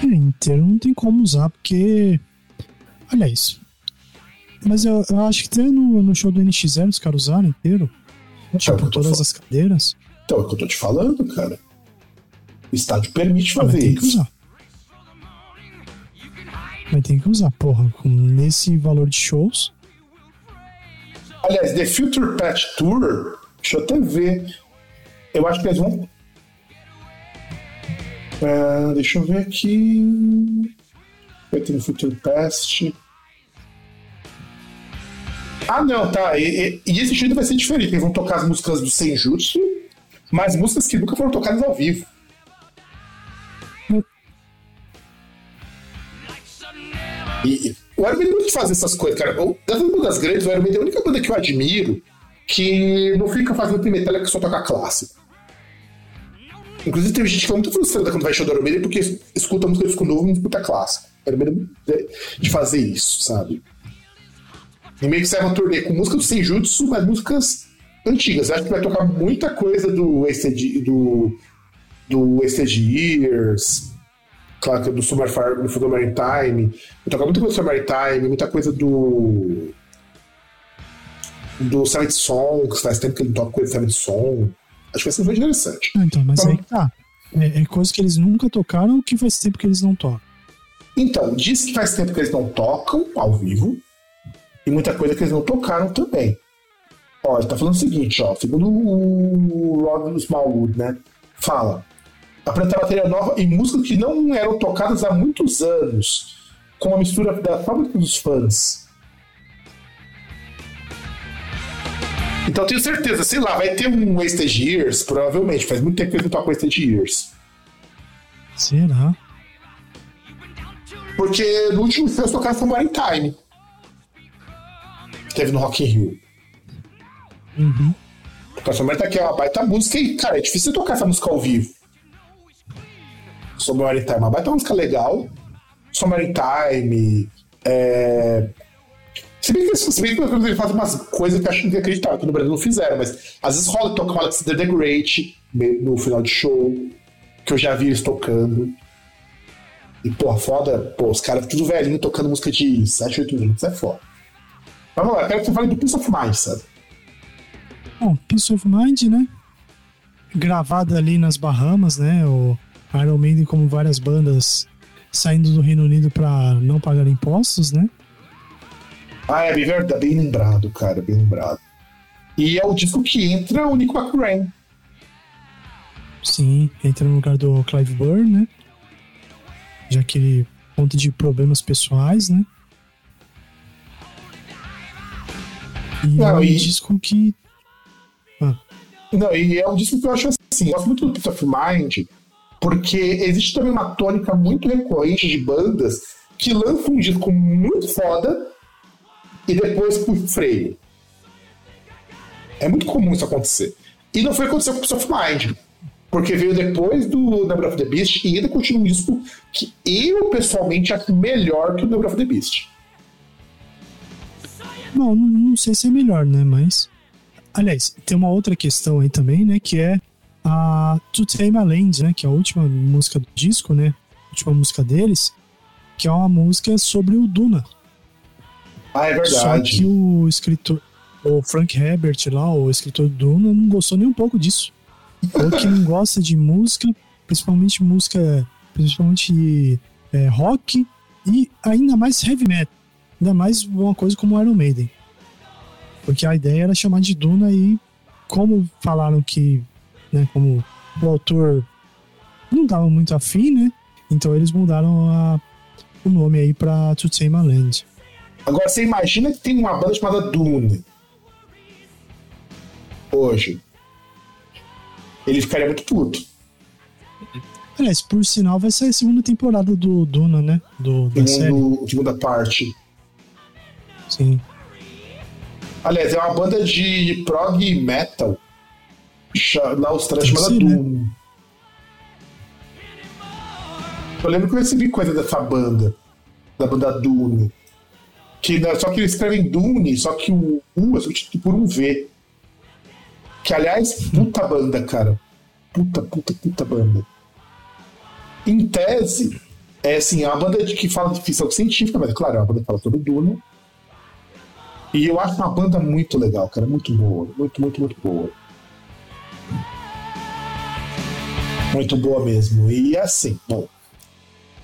Speaker 5: É, inteiro não tem como usar, porque. Olha isso. Mas eu, eu acho que até no, no show do NX0 os caras usaram inteiro. Tipo,
Speaker 4: tô
Speaker 5: todas as cadeiras.
Speaker 4: Então, é o que eu tô te falando, cara. O estádio permite
Speaker 5: Ah, mas
Speaker 4: fazer
Speaker 5: tem que
Speaker 4: isso.
Speaker 5: usar. Mas tem que usar, porra. Com, nesse valor de shows.
Speaker 4: Aliás, The Future Patch Tour, deixa eu até ver. Eu acho que eles vão. Ah, deixa eu ver aqui. Vai ter no Future Past. Ah, não, tá. E, e, e esse estilo vai ser diferente. Eles vão tocar as músicas do Senjutsu, mas músicas que nunca foram tocadas ao vivo. E, o Iron Maiden é muito de fazer essas coisas, cara. Das bandas grandes, o Iron Maiden é a única banda que eu admiro que não fica fazendo primeira que só toca clássico. Inclusive, tem gente que fica muito frustrada quando vai show do Iron Maiden porque escuta música de disco novo e não escuta clássico. O Iron Maiden é de fazer isso, sabe? E meio que sai uma turnê com músicas do Senjutsu, mas músicas antigas. Eu acho que vai tocar muita coisa do Wasted, do, do Wasted Years, claro que é do Summer Fire, do Full Maritime. Vai tocar muita coisa do Summer Maritime, muita coisa do. do Silent Songs, faz tempo que ele toca coisa de Silent Song. Acho que vai ser muito interessante.
Speaker 5: Ah, então, mas
Speaker 4: Então-
Speaker 5: aí que tá. É, é coisa que eles nunca tocaram ou que faz tempo que eles não tocam.
Speaker 4: Então, diz que faz tempo que eles não tocam ao vivo e muita coisa que eles não tocaram também. Ó, ele tá falando o seguinte, ó, segundo o Rob Smallwood, né? Fala. Apresentar bateria nova e músicas que não eram tocadas há muitos anos, com uma mistura da fábrica dos fãs. Então eu tenho certeza, sei lá, vai ter um Wasted Years, provavelmente. Faz muito tempo que eles não tocam Wasted Years.
Speaker 5: Será?
Speaker 4: Porque no último show tocaram foi Maritime. Que teve no Rock in Rio.
Speaker 5: Uhum.
Speaker 4: Summer tá aqui, é uma baita música e, cara, é difícil tocar essa música ao vivo. Sobre Maritime, uma baita música legal. Sobre Maritime. É... Se bem que, se bem que ele faz umas coisas que eu acho inacreditável, que no Brasil não fizeram, mas às vezes rola tocar uma Alexander the Great no final de show, que eu já vi eles tocando. E, porra, foda, pô, os caras tudo velhinho tocando música de 7, 8 minutos, é foda. Vamos lá, quero que você fale do Peace of Mind, sabe?
Speaker 5: Bom, Peace of Mind, né? Gravada ali nas Bahamas, né? O Iron Maiden, como várias bandas, saindo do Reino Unido pra não pagar impostos, né?
Speaker 4: Ah, é bem verdade, bem lembrado, cara, bem lembrado. E é o disco que entra o Nico McRae.
Speaker 5: Sim, entra no lugar do Clive Burr, né? Já que ele conta de problemas pessoais, né? E
Speaker 4: Não,
Speaker 5: é um
Speaker 4: e-
Speaker 5: disco que. Ah,
Speaker 4: Não, e é um disco que eu acho assim, eu gosto muito do Peace of Mind, porque existe também uma tônica muito recorrente de bandas que lançam um disco muito foda e depois por freio. É muito comum isso acontecer. E não foi o que aconteceu com o Peace of Mind. Porque veio depois do Number of the Beast e ainda continua um disco que eu pessoalmente acho melhor que o Number of the Beast.
Speaker 5: Bom, não, não sei se é melhor, né? Mas. Aliás, tem uma outra questão aí também, né? Que é a To Tame a Land, né? Que é a última música do disco, né? A última música deles, que é uma música sobre o Duna.
Speaker 4: Ah, é
Speaker 5: Só
Speaker 4: verdade.
Speaker 5: que o escritor, o Frank Herbert lá, o escritor do Duna, não gostou nem um pouco disso. Falou que não gosta de música, principalmente música, principalmente é, rock e ainda mais heavy metal. Ainda mais uma coisa como Iron Maiden. Porque a ideia era chamar de Duna e como falaram que, né, como o autor não tava muito afim, né? Então eles mudaram a- o nome aí pra To Tame a Land.
Speaker 4: Agora, você imagina que tem uma banda chamada Dune. Hoje. Ele ficaria muito puto.
Speaker 5: Aliás, por sinal, vai sair a segunda temporada do Duna, né? Do, da série.
Speaker 4: Segunda parte.
Speaker 5: Sim.
Speaker 4: Aliás, é uma banda de prog metal na Austrália chamada
Speaker 5: ser, né?
Speaker 4: Dune. Eu lembro que eu recebi coisa dessa banda, da banda Dune. Que, na- só que eles escrevem Dune, só que o U é substituído por um V. Que, aliás, puta banda, cara. Puta, puta, puta banda. Em tese, é assim, é uma banda de, que fala de ficção científica, mas, claro, é uma banda que fala sobre Dune. E eu acho uma banda muito legal, cara. Muito boa. Muito, muito, muito boa. Muito boa mesmo. E assim, bom.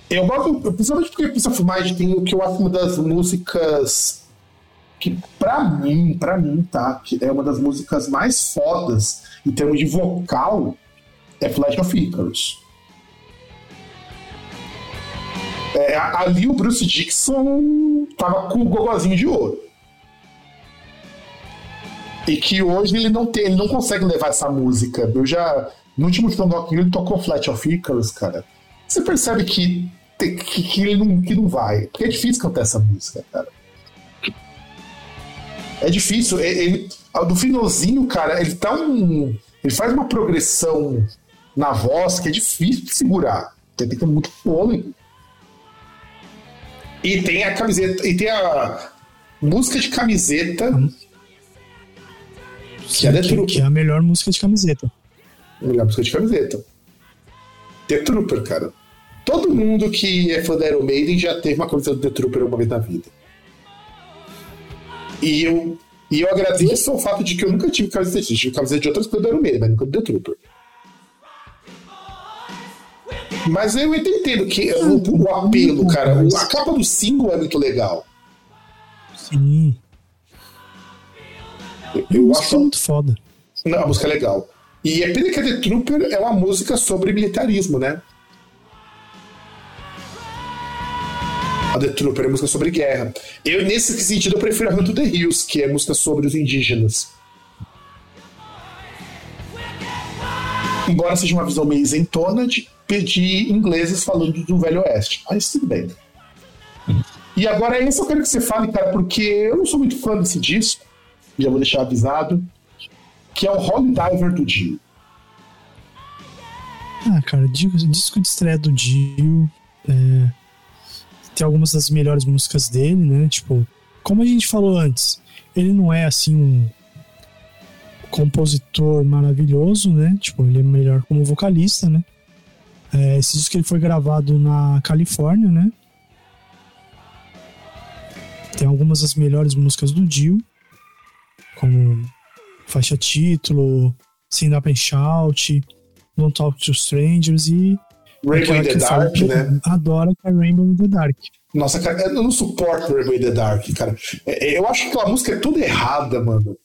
Speaker 4: Eu gosto, principalmente porque Pizza Fumage tem o que eu acho uma das músicas que, pra mim, pra mim, tá? É uma das músicas mais fodas em termos de vocal, é Flash of Icarus. É, ali o Bruce Dixon tava com o gogozinho de ouro. E que hoje ele não tem, ele não consegue levar essa música. Eu já. No último Rio, ele tocou Flat of Icarus, cara. Você percebe que, que, que ele não, que não vai. Porque é difícil cantar essa música, cara. É difícil. e- Ele, do finalzinho, cara, ele tá um. Ele faz uma progressão na voz que é difícil de segurar. Tem que ter muito fôlego. E tem a camiseta. E tem a música de camiseta. Que é
Speaker 5: que,
Speaker 4: Trooper.
Speaker 5: que é a melhor música de camiseta.
Speaker 4: Melhor música de camiseta. The Trooper, cara. Todo mundo que é fã da Iron Maiden já teve uma camiseta do The Trooper uma vez na vida. E eu, e eu agradeço ao fato de que eu nunca tive camiseta disso. Eu tive camiseta de outras coisas do Iron Maiden, mas nunca do The Trooper. Mas eu entendo que o, o apelo, cara. a capa do single é muito legal.
Speaker 5: Sim.
Speaker 4: Eu, acho
Speaker 5: é muito foda.
Speaker 4: Não, a música é legal. E é pena que a The Trooper é uma música sobre militarismo, né? A The Trooper é música sobre guerra. Eu, nesse sentido, eu prefiro a Hunt the Hills, que é música sobre os indígenas. Embora seja uma visão meio isentona de pedir ingleses falando do Velho Oeste. Mas tudo bem. E agora é isso que eu quero que você fale, cara, porque eu não sou muito fã desse disco. Já vou deixar avisado que é o Holy Diver do Dio.
Speaker 5: Ah, cara, disco, de estreia do Dio. é, tem algumas das melhores músicas dele, né? Tipo, como a gente falou antes, ele não é assim um compositor maravilhoso, né? Tipo, ele é melhor como vocalista, né? É, esse disco ele foi gravado na Califórnia, né? Tem algumas das melhores músicas do Dio, como faixa título, Stand Up and Shout, Don't Talk to Strangers e
Speaker 4: Rainbow in the Dark, né?
Speaker 5: Adoro que é Rainbow in the Dark.
Speaker 4: Nossa, cara, eu não suporto Rainbow in the Dark, cara. É, Eu acho que aquela música é toda errada, mano.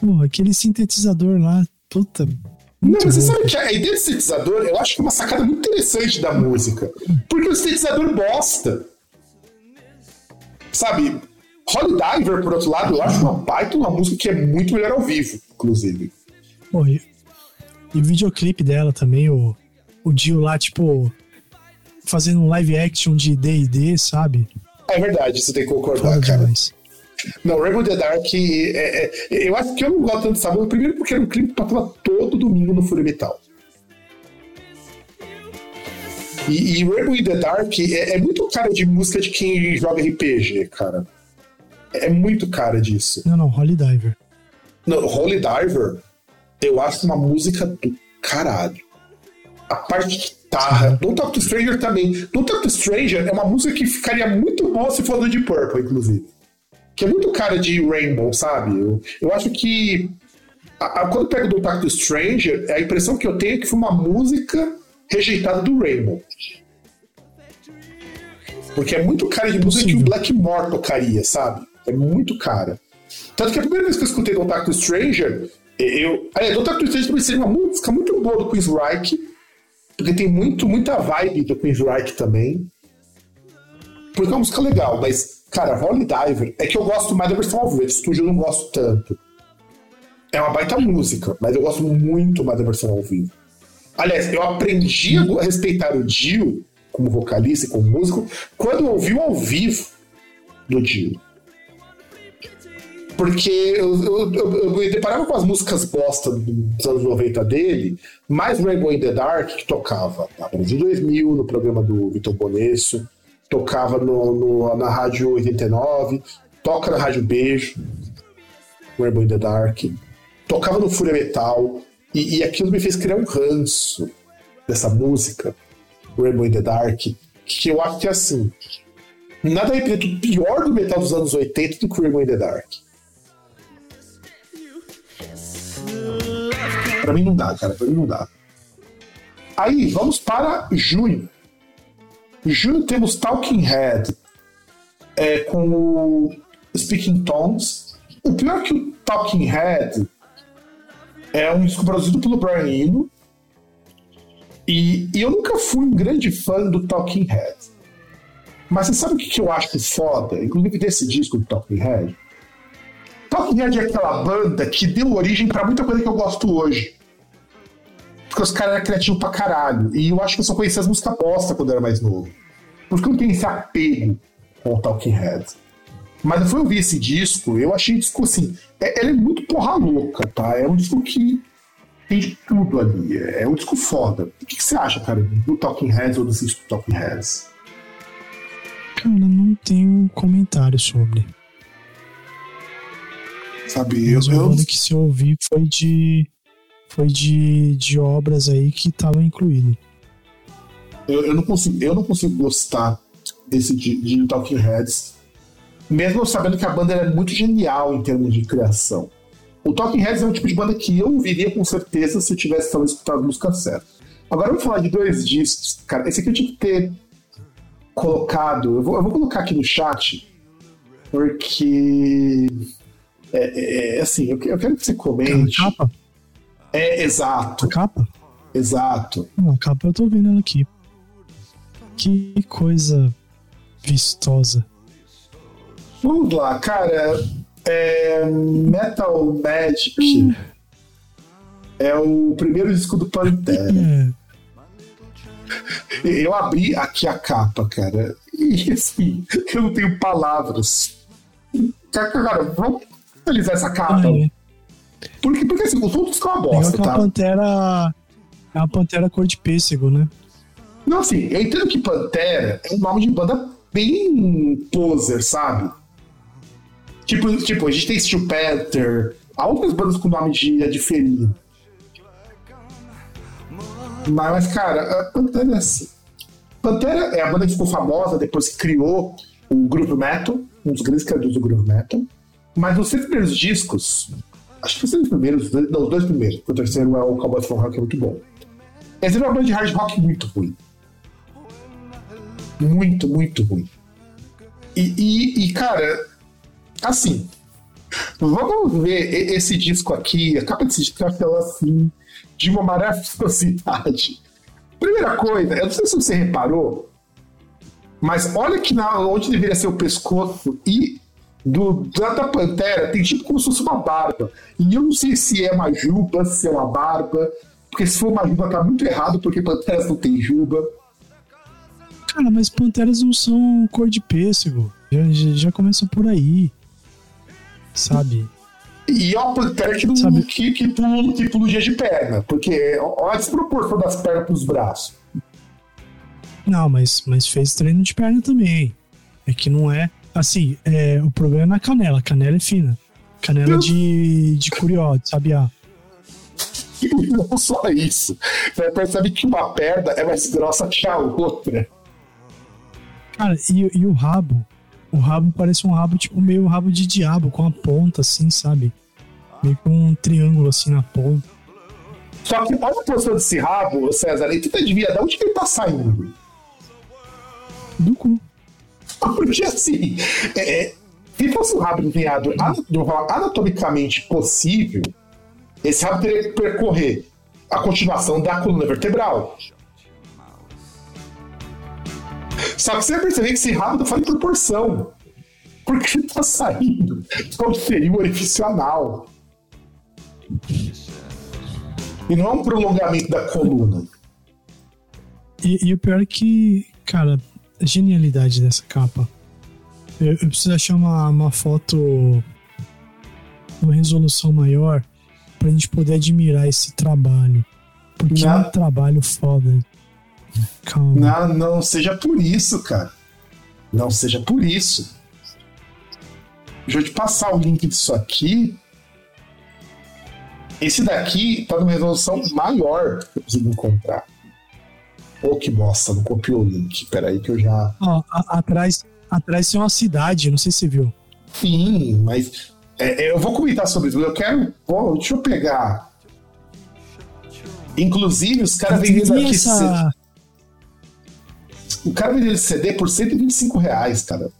Speaker 5: Pô, aquele sintetizador lá, puta.
Speaker 4: Não, mas você sabe que a ideia do sintetizador, eu acho que é uma sacada muito interessante da música. Porque o sintetizador bosta. Sabe? Holy Diver, por outro lado, eu acho uma baita uma música que é muito melhor ao vivo, inclusive.
Speaker 5: Pô, e, e o videoclipe dela também, o, o Dio lá, tipo, fazendo um live action de D&D, sabe?
Speaker 4: É verdade, você tem que concordar,
Speaker 5: Foda
Speaker 4: cara.
Speaker 5: demais.
Speaker 4: Não, Rainbow in the Dark, é, é, eu acho que eu não gosto tanto dessa música, primeiro porque era um clipe que passava todo domingo no Fúria Metal. E, e Rainbow in the Dark é, é muito cara de música de quem joga RPG, cara. É muito cara disso.
Speaker 5: Não, não, Holy Diver.
Speaker 4: No, Holy Diver, eu acho uma música do caralho. A parte de guitarra. Don't Talk to Stranger também. Don't Talk to Stranger é uma música que ficaria muito boa se for do Deep Purple, inclusive. Que é muito cara de Rainbow, sabe? Eu, eu acho que. A, a, quando eu pego Don't Talk to Stranger, a impressão que eu tenho é que foi uma música rejeitada do Rainbow. Porque é muito cara de música que o Blackmore tocaria, sabe? É muito cara. Tanto que a primeira vez que eu escutei Don't Talk to Stranger, eu. Don't Talk to Stranger também seria uma música muito boa do Queen's Reich, porque tem muito, muita vibe do Queen's Reich também. Porque é uma música legal, mas, cara, Holy Diver é que eu gosto mais da versão ao vivo. Esse estúdio eu não gosto tanto. É uma baita música, mas eu gosto muito mais da versão ao vivo. Aliás, eu aprendi a respeitar o Dio como vocalista e como músico quando eu ouvi o ao vivo do Dio. Porque eu, eu, eu, eu, me deparava com as músicas bosta dos anos 90 dele, mais Rainbow in the Dark, que tocava na Brasil 2000, no programa do Vitor Bonesso, tocava no, no, na Rádio 89, toca na Rádio Beijo, Rainbow in the Dark, tocava no Fúria Metal, e, e aquilo me fez criar um ranço dessa música, Rainbow in the Dark, que eu acho que é assim. Nada o pior do metal dos anos 80 do que Rainbow in the Dark. Pra mim não dá, cara. Pra mim não dá. Aí, vamos para junho. Junho temos Talking Head é, com o Speaking Tones. O pior é que o Talking Head é um disco produzido pelo Brian Eno. E, e, eu nunca fui um grande fã do Talking Head. Mas você sabe o que, que eu acho foda, inclusive desse disco do Talking Head? Talking Head é aquela banda que deu origem para muita coisa que eu gosto hoje. Porque os caras eram criativos pra caralho. E eu acho que eu só conhecia as músicas bosta quando eu era mais novo. Porque eu não tenho esse apego com o Talking Head. Mas eu fui ouvir esse disco, eu achei o disco assim. É, ele é muito porra louca, tá? É um disco que tem de tudo ali. É, um disco foda. O que, que você acha, cara, do Talking Heads ou do disco Talking Heads?
Speaker 5: Cara, não tenho comentário sobre.
Speaker 4: Sabe, eu.
Speaker 5: eu... que se eu ouvi foi de. Foi de, de obras aí que estavam incluído.
Speaker 4: Eu, eu, não consigo, eu não consigo gostar desse de, de Talking Heads mesmo sabendo que a banda é muito genial em termos de criação. O Talking Heads é um tipo de banda que eu ouviria com certeza se eu tivesse talvez escutado a música certa. Agora vamos falar de dois discos. Cara, esse aqui eu tinha que ter colocado. Eu vou, eu vou colocar aqui no chat, porque. É, é, é assim, eu, eu, quero que você comente. É, exato.
Speaker 5: A capa?
Speaker 4: Exato.
Speaker 5: Não, a capa eu tô vendo ela aqui. Que coisa vistosa.
Speaker 4: Vamos lá, cara. É, Metal Magic hum. é o primeiro disco do Pantera. Hum. Eu abri aqui a capa, cara. E assim, eu não tenho palavras. Cara, vamos analisar essa capa. Porque, porque assim, os outros são uma bosta,
Speaker 5: é
Speaker 4: tá?
Speaker 5: Uma pantera. É uma pantera cor de pêssego, né?
Speaker 4: Não, assim, eu entendo que Pantera é um nome de banda bem poser, sabe? Tipo, tipo, a gente tem Steel Panther, há outras bandas com nome de, é diferido. Mas, cara, a Pantera é assim. Pantera é a banda que ficou famosa depois que criou o Groove Metal, um dos grandes criadores do Groove Metal. Mas nos três primeiros discos, acho que foram os primeiros, não, os dois primeiros, o terceiro é o Cowboy From que é muito bom. Eles eram uma banda de hard rock muito ruim. Muito, muito ruim. E, e, e cara, Assim, vamos ver esse disco aqui, a capa desse disco ela assim, de uma maravilhosidade. Primeira coisa, eu não sei se você reparou, mas olha que na, onde deveria ser o pescoço e do, da, Pantera tem tipo como se fosse uma barba. E eu não sei se é uma juba, se é uma barba, porque se for uma juba tá muito errado, porque Panteras não tem juba.
Speaker 5: Cara, mas Panteras não são cor de pêssego. Já, já, já começa por aí sabe?
Speaker 4: E é uma pantera que, sabe? que, que, pula, que pula dia de perna, porque olha a desproporção das pernas pros braços.
Speaker 5: Não, mas, mas fez treino de perna também. É que não é. Assim, é, o problema é na canela. Canela é fina. Canela de, de curió, de sabiá.
Speaker 4: Não só isso. Você percebe que uma perna é mais grossa que a outra.
Speaker 5: Cara, e, e o rabo? O rabo parece um rabo, tipo, meio rabo de diabo, com a ponta, assim, sabe? Meio com um triângulo, assim, na ponta.
Speaker 4: Só que olha a posição desse rabo, César, e tenta adivinhar de onde que ele tá saindo.
Speaker 5: Do cu.
Speaker 4: Porque assim, é, é, se fosse um rabo enviado anatomicamente possível, esse rabo teria que percorrer a continuação da coluna vertebral. Só que você vai perceber que esse rabo de proporção. Porque ele tá saindo como seria o orifício anal. E não é um prolongamento da coluna.
Speaker 5: E, e o pior é que, cara, genialidade dessa capa. Eu, eu preciso achar uma, uma foto, uma resolução maior, pra gente poder admirar esse trabalho. Porque é um trabalho foda. Calma.
Speaker 4: Não, não seja por isso, cara. Não seja por isso. Deixa eu te passar o link disso aqui. Esse daqui tá numa resolução maior que eu consigo encontrar. Pô, que bosta, não copiou o link. Peraí que eu já.
Speaker 5: Ó, a- atrás, atrás tem uma cidade, não sei se você viu.
Speaker 4: Sim, mas é, é, eu vou comentar sobre isso. Eu quero. Pô, deixa eu pegar. Inclusive, os caras vendendo aqui.
Speaker 5: essa,
Speaker 4: O cara vendendo CD por 125 reais, cara.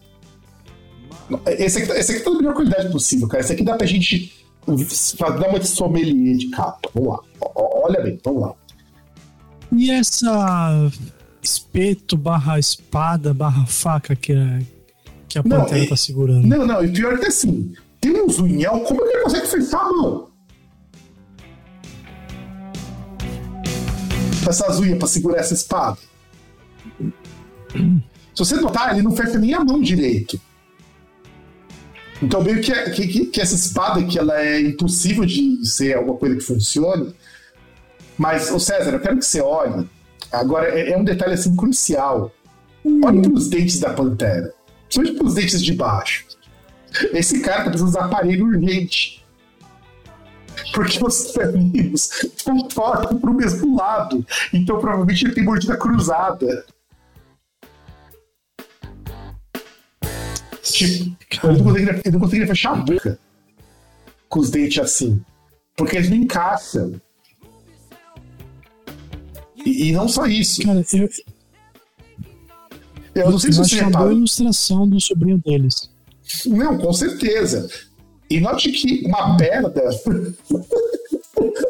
Speaker 4: Esse aqui, esse aqui tá da melhor qualidade possível, cara. Esse aqui dá pra gente dar uma de sommelier de capa. Vamos lá. Olha bem, vamos lá.
Speaker 5: E essa espeto barra espada barra faca que a, que a
Speaker 4: Não,
Speaker 5: pantera tá segurando?
Speaker 4: Não, não, e pior que assim, tem uns unhão, como é que ele consegue fechar a mão? Essas unhas pra segurar essa espada. Se você notar, ele não fecha nem a mão direito. Então, meio que, que, que- que essa espada que ela é impossível de ser alguma coisa que funcione. Mas, ô César, eu quero que você olhe. Agora, é, é um detalhe assim crucial. Olhe para os dentes da pantera. Principalmente para os dentes de baixo. Esse cara tá precisando de aparelho urgente. Porque os felinos comportam para o mesmo lado. Então provavelmente ele tem mordida cruzada. Tipo, não, conseguiria, ele não conseguiria fechar a boca com os dentes assim. Porque eles não encaixam. E, e não só isso.
Speaker 5: Cara, eu,
Speaker 4: Eu não sei se você reparou.
Speaker 5: ilustração do sobrinho deles.
Speaker 4: Não, com certeza. E note que uma perna.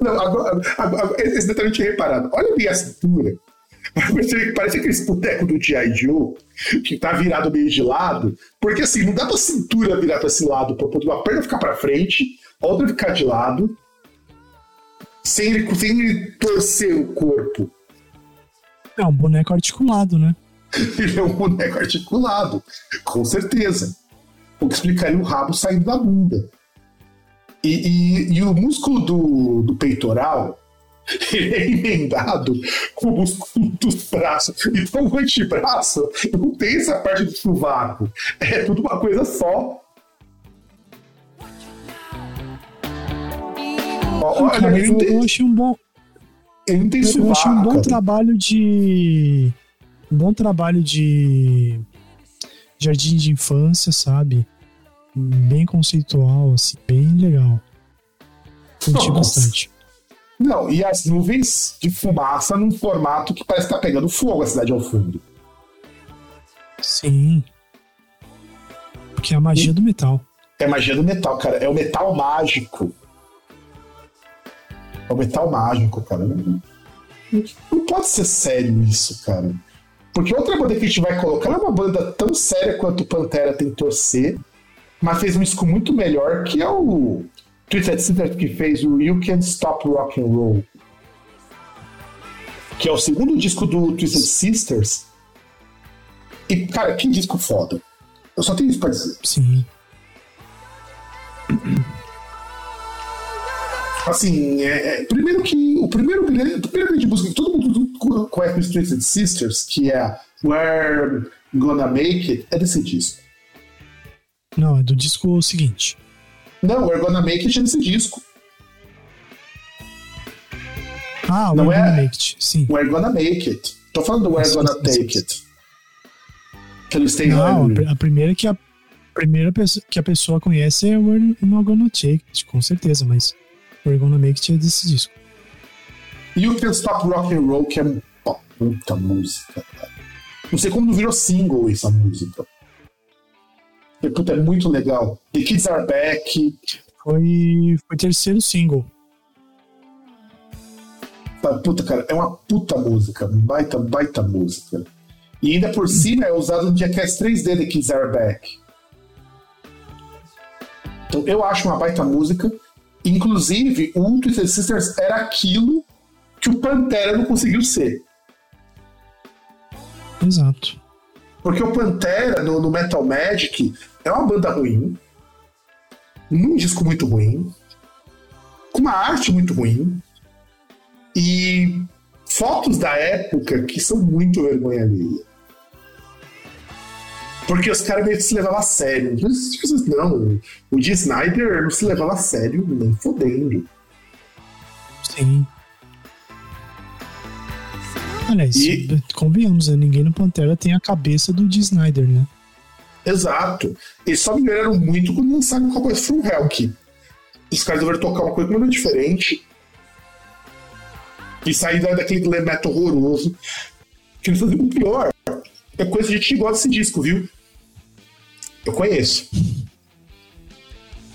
Speaker 4: Não, agora, agora, esse detalhe eu tinha reparado. Olha bem a cintura. Parece, parece aquele boteco do G.I. Joe que tá virado meio de lado. Porque assim, não dá pra cintura virar pra esse lado, pra poder uma perna ficar pra frente, a outra ficar de lado, sem ele, sem ele torcer o corpo.
Speaker 5: É um boneco articulado, né?
Speaker 4: Ele é um boneco articulado, com certeza. O que explicaria o rabo saindo da bunda. E, e- e o músculo do, do peitoral ele é emendado com o músculo dos braços. Então o antebraço não tem essa parte do sovaco. É tudo uma coisa só. Olha,
Speaker 5: Cara, eu, eu achei um bom,
Speaker 4: ele não tem
Speaker 5: eu, achei um bom
Speaker 4: cara.
Speaker 5: trabalho de. Um bom trabalho de. Jardim de infância, sabe? Bem conceitual, assim, bem legal. Curti
Speaker 4: Nossa.
Speaker 5: bastante.
Speaker 4: Não, e as nuvens de fumaça num formato que parece que tá pegando fogo a cidade ao fundo.
Speaker 5: Sim. Porque é a magia do metal.
Speaker 4: É magia do metal, cara. É o metal mágico. É o metal mágico, cara. Não, não pode ser sério isso, cara. Porque outra banda que a gente vai colocar é uma banda tão séria quanto Pantera tentou ser, mas fez um disco muito melhor, que é o Twisted Sister que fez o You Can't Stop Rock and Roll. Que é o segundo disco do Twisted Sisters. E, cara, que disco foda. Eu só tenho isso pra dizer.
Speaker 5: Sim.
Speaker 4: Assim, é, é, primeiro que o primeiro, primeira grande música que todo mundo conhece Twisted Sisters, que é We're Gonna Make It, é desse disco.
Speaker 5: Não, é do disco seguinte.
Speaker 4: Não, We're Gonna Make It é nesse disco.
Speaker 5: Ah,
Speaker 4: Não
Speaker 5: We're
Speaker 4: é?
Speaker 5: Gonna Make It, sim.
Speaker 4: We're Gonna Make It. Tô falando do We're
Speaker 5: Sim,
Speaker 4: Gonna
Speaker 5: sim,
Speaker 4: Take
Speaker 5: sim.
Speaker 4: It. Que eles têm
Speaker 5: Não, pri- a primeira que a primeira pessoa, que a pessoa conhece é We're Not Gonna Take It, com certeza, mas We're Gonna Make It é desse disco.
Speaker 4: You Can Stop Rock and Roll, que é uma puta música, cara. Não sei como não virou single essa música. Porque, Puta, é muito legal. The Kids Are Back.
Speaker 5: Foi, foi terceiro single.
Speaker 4: Tá, Puta, cara, é uma puta música. Baita, baita música. E ainda por cima é usado no Jackass 3D The Kids Are Back. Então eu acho uma baita música. Inclusive, o Twisted Sisters era aquilo que o Pantera não conseguiu ser.
Speaker 5: Exato.
Speaker 4: Porque o Pantera, no, no Metal Magic, é uma banda ruim, num disco muito ruim, com uma arte muito ruim, e fotos da época que são muito vergonha alheia. Porque os caras meio que se levavam a sério. Tipo, Não, o Dee Snyder não se levava a sério nem fodendo.
Speaker 5: Sim. Aliás,
Speaker 4: E-
Speaker 5: convenhamos, né? ninguém no Pantera tem a cabeça do Dee Snyder, né?
Speaker 4: Exato. Eles só melhoraram muito quando lançaram Cowboys From Hell, que os caras deveriam tocar uma coisa completamente diferente e sair da- daquele glam metal horroroso que eles faziam. O pior é coisa de gente que gosta desse disco, viu? Eu conheço.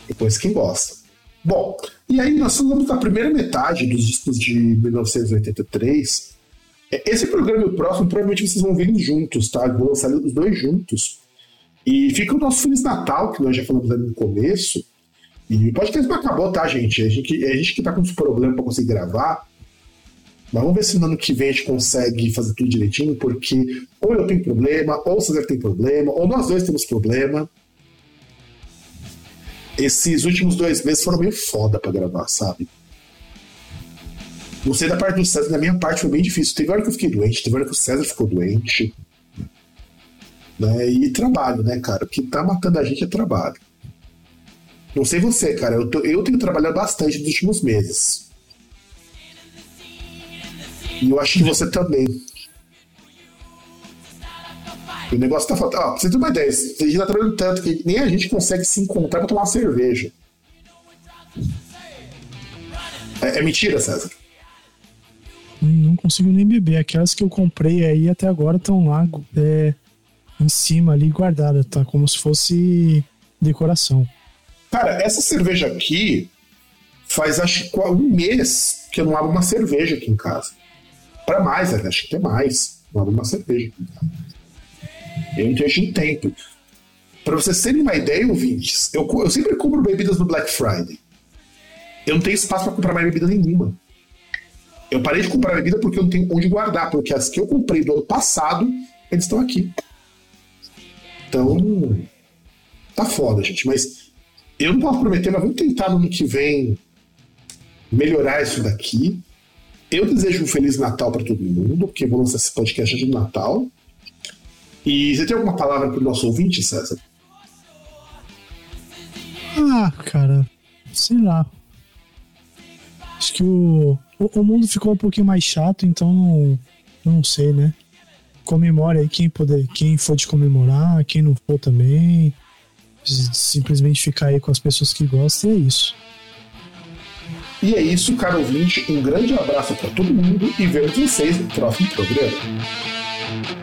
Speaker 4: Eu conheço quem gosta. Bom, e aí nós falamos da primeira metade dos discos de 1983. É, Esse programa e o próximo, provavelmente vocês vão eles juntos, tá? Vou lançar os dois juntos. E fica o nosso Feliz Natal, que nós já falamos ali no começo. E o podcast não acabou, tá, gente? A gente, a gente que tá com uns problemas pra conseguir gravar. Mas vamos ver se no ano que vem a gente consegue fazer tudo direitinho, porque ou eu tenho problema, ou o César tem problema, ou nós dois temos problema. Esses últimos dois meses foram meio foda pra gravar, sabe? Não sei da parte do César, da minha parte foi bem difícil. Teve hora que eu fiquei doente, teve hora que o César ficou doente. Né? E trabalho, né, cara? O que tá matando a gente é trabalho. Não sei você, cara. Eu, tô- eu tenho trabalhado bastante nos últimos meses. E eu acho que você também. O negócio tá faltando. Ó, pra você ter uma ideia, a gente tá trabalhando tanto que nem a gente consegue se encontrar pra tomar uma cerveja. É, é mentira, César?
Speaker 5: Não consigo nem beber. Aquelas que eu comprei aí até agora estão lá é, em cima ali guardada, tá? Como se fosse decoração.
Speaker 4: Cara, essa cerveja aqui faz acho que um mês que eu não abro uma cerveja aqui em casa. Pra mais, né? acho que até mais. Abro uma cerveja. Eu não tenho tempo. Pra vocês terem uma ideia, ouvintes, eu, eu sempre compro bebidas no Black Friday. Eu não tenho espaço pra comprar mais bebida nenhuma. Eu parei de comprar bebida porque eu não tenho onde guardar, porque as que eu comprei do ano passado, eles estão aqui. Então, tá foda, gente. Mas eu não posso prometer, mas vamos tentar no ano que vem melhorar isso daqui. Eu desejo um Feliz Natal para todo mundo, porque vou lançar esse podcast de Natal. E você tem alguma palavra para o nosso ouvinte, César?
Speaker 5: Ah, cara, sei lá. Acho que o, o, o mundo ficou um pouquinho mais chato, então não, sei, né? Comemore aí quem puder, quem for de comemorar, quem não for também. Simplesmente ficar aí com as pessoas que gostam e é isso.
Speaker 4: E é isso, caro ouvinte. Um grande abraço para todo mundo e vemos vocês no próximo programa.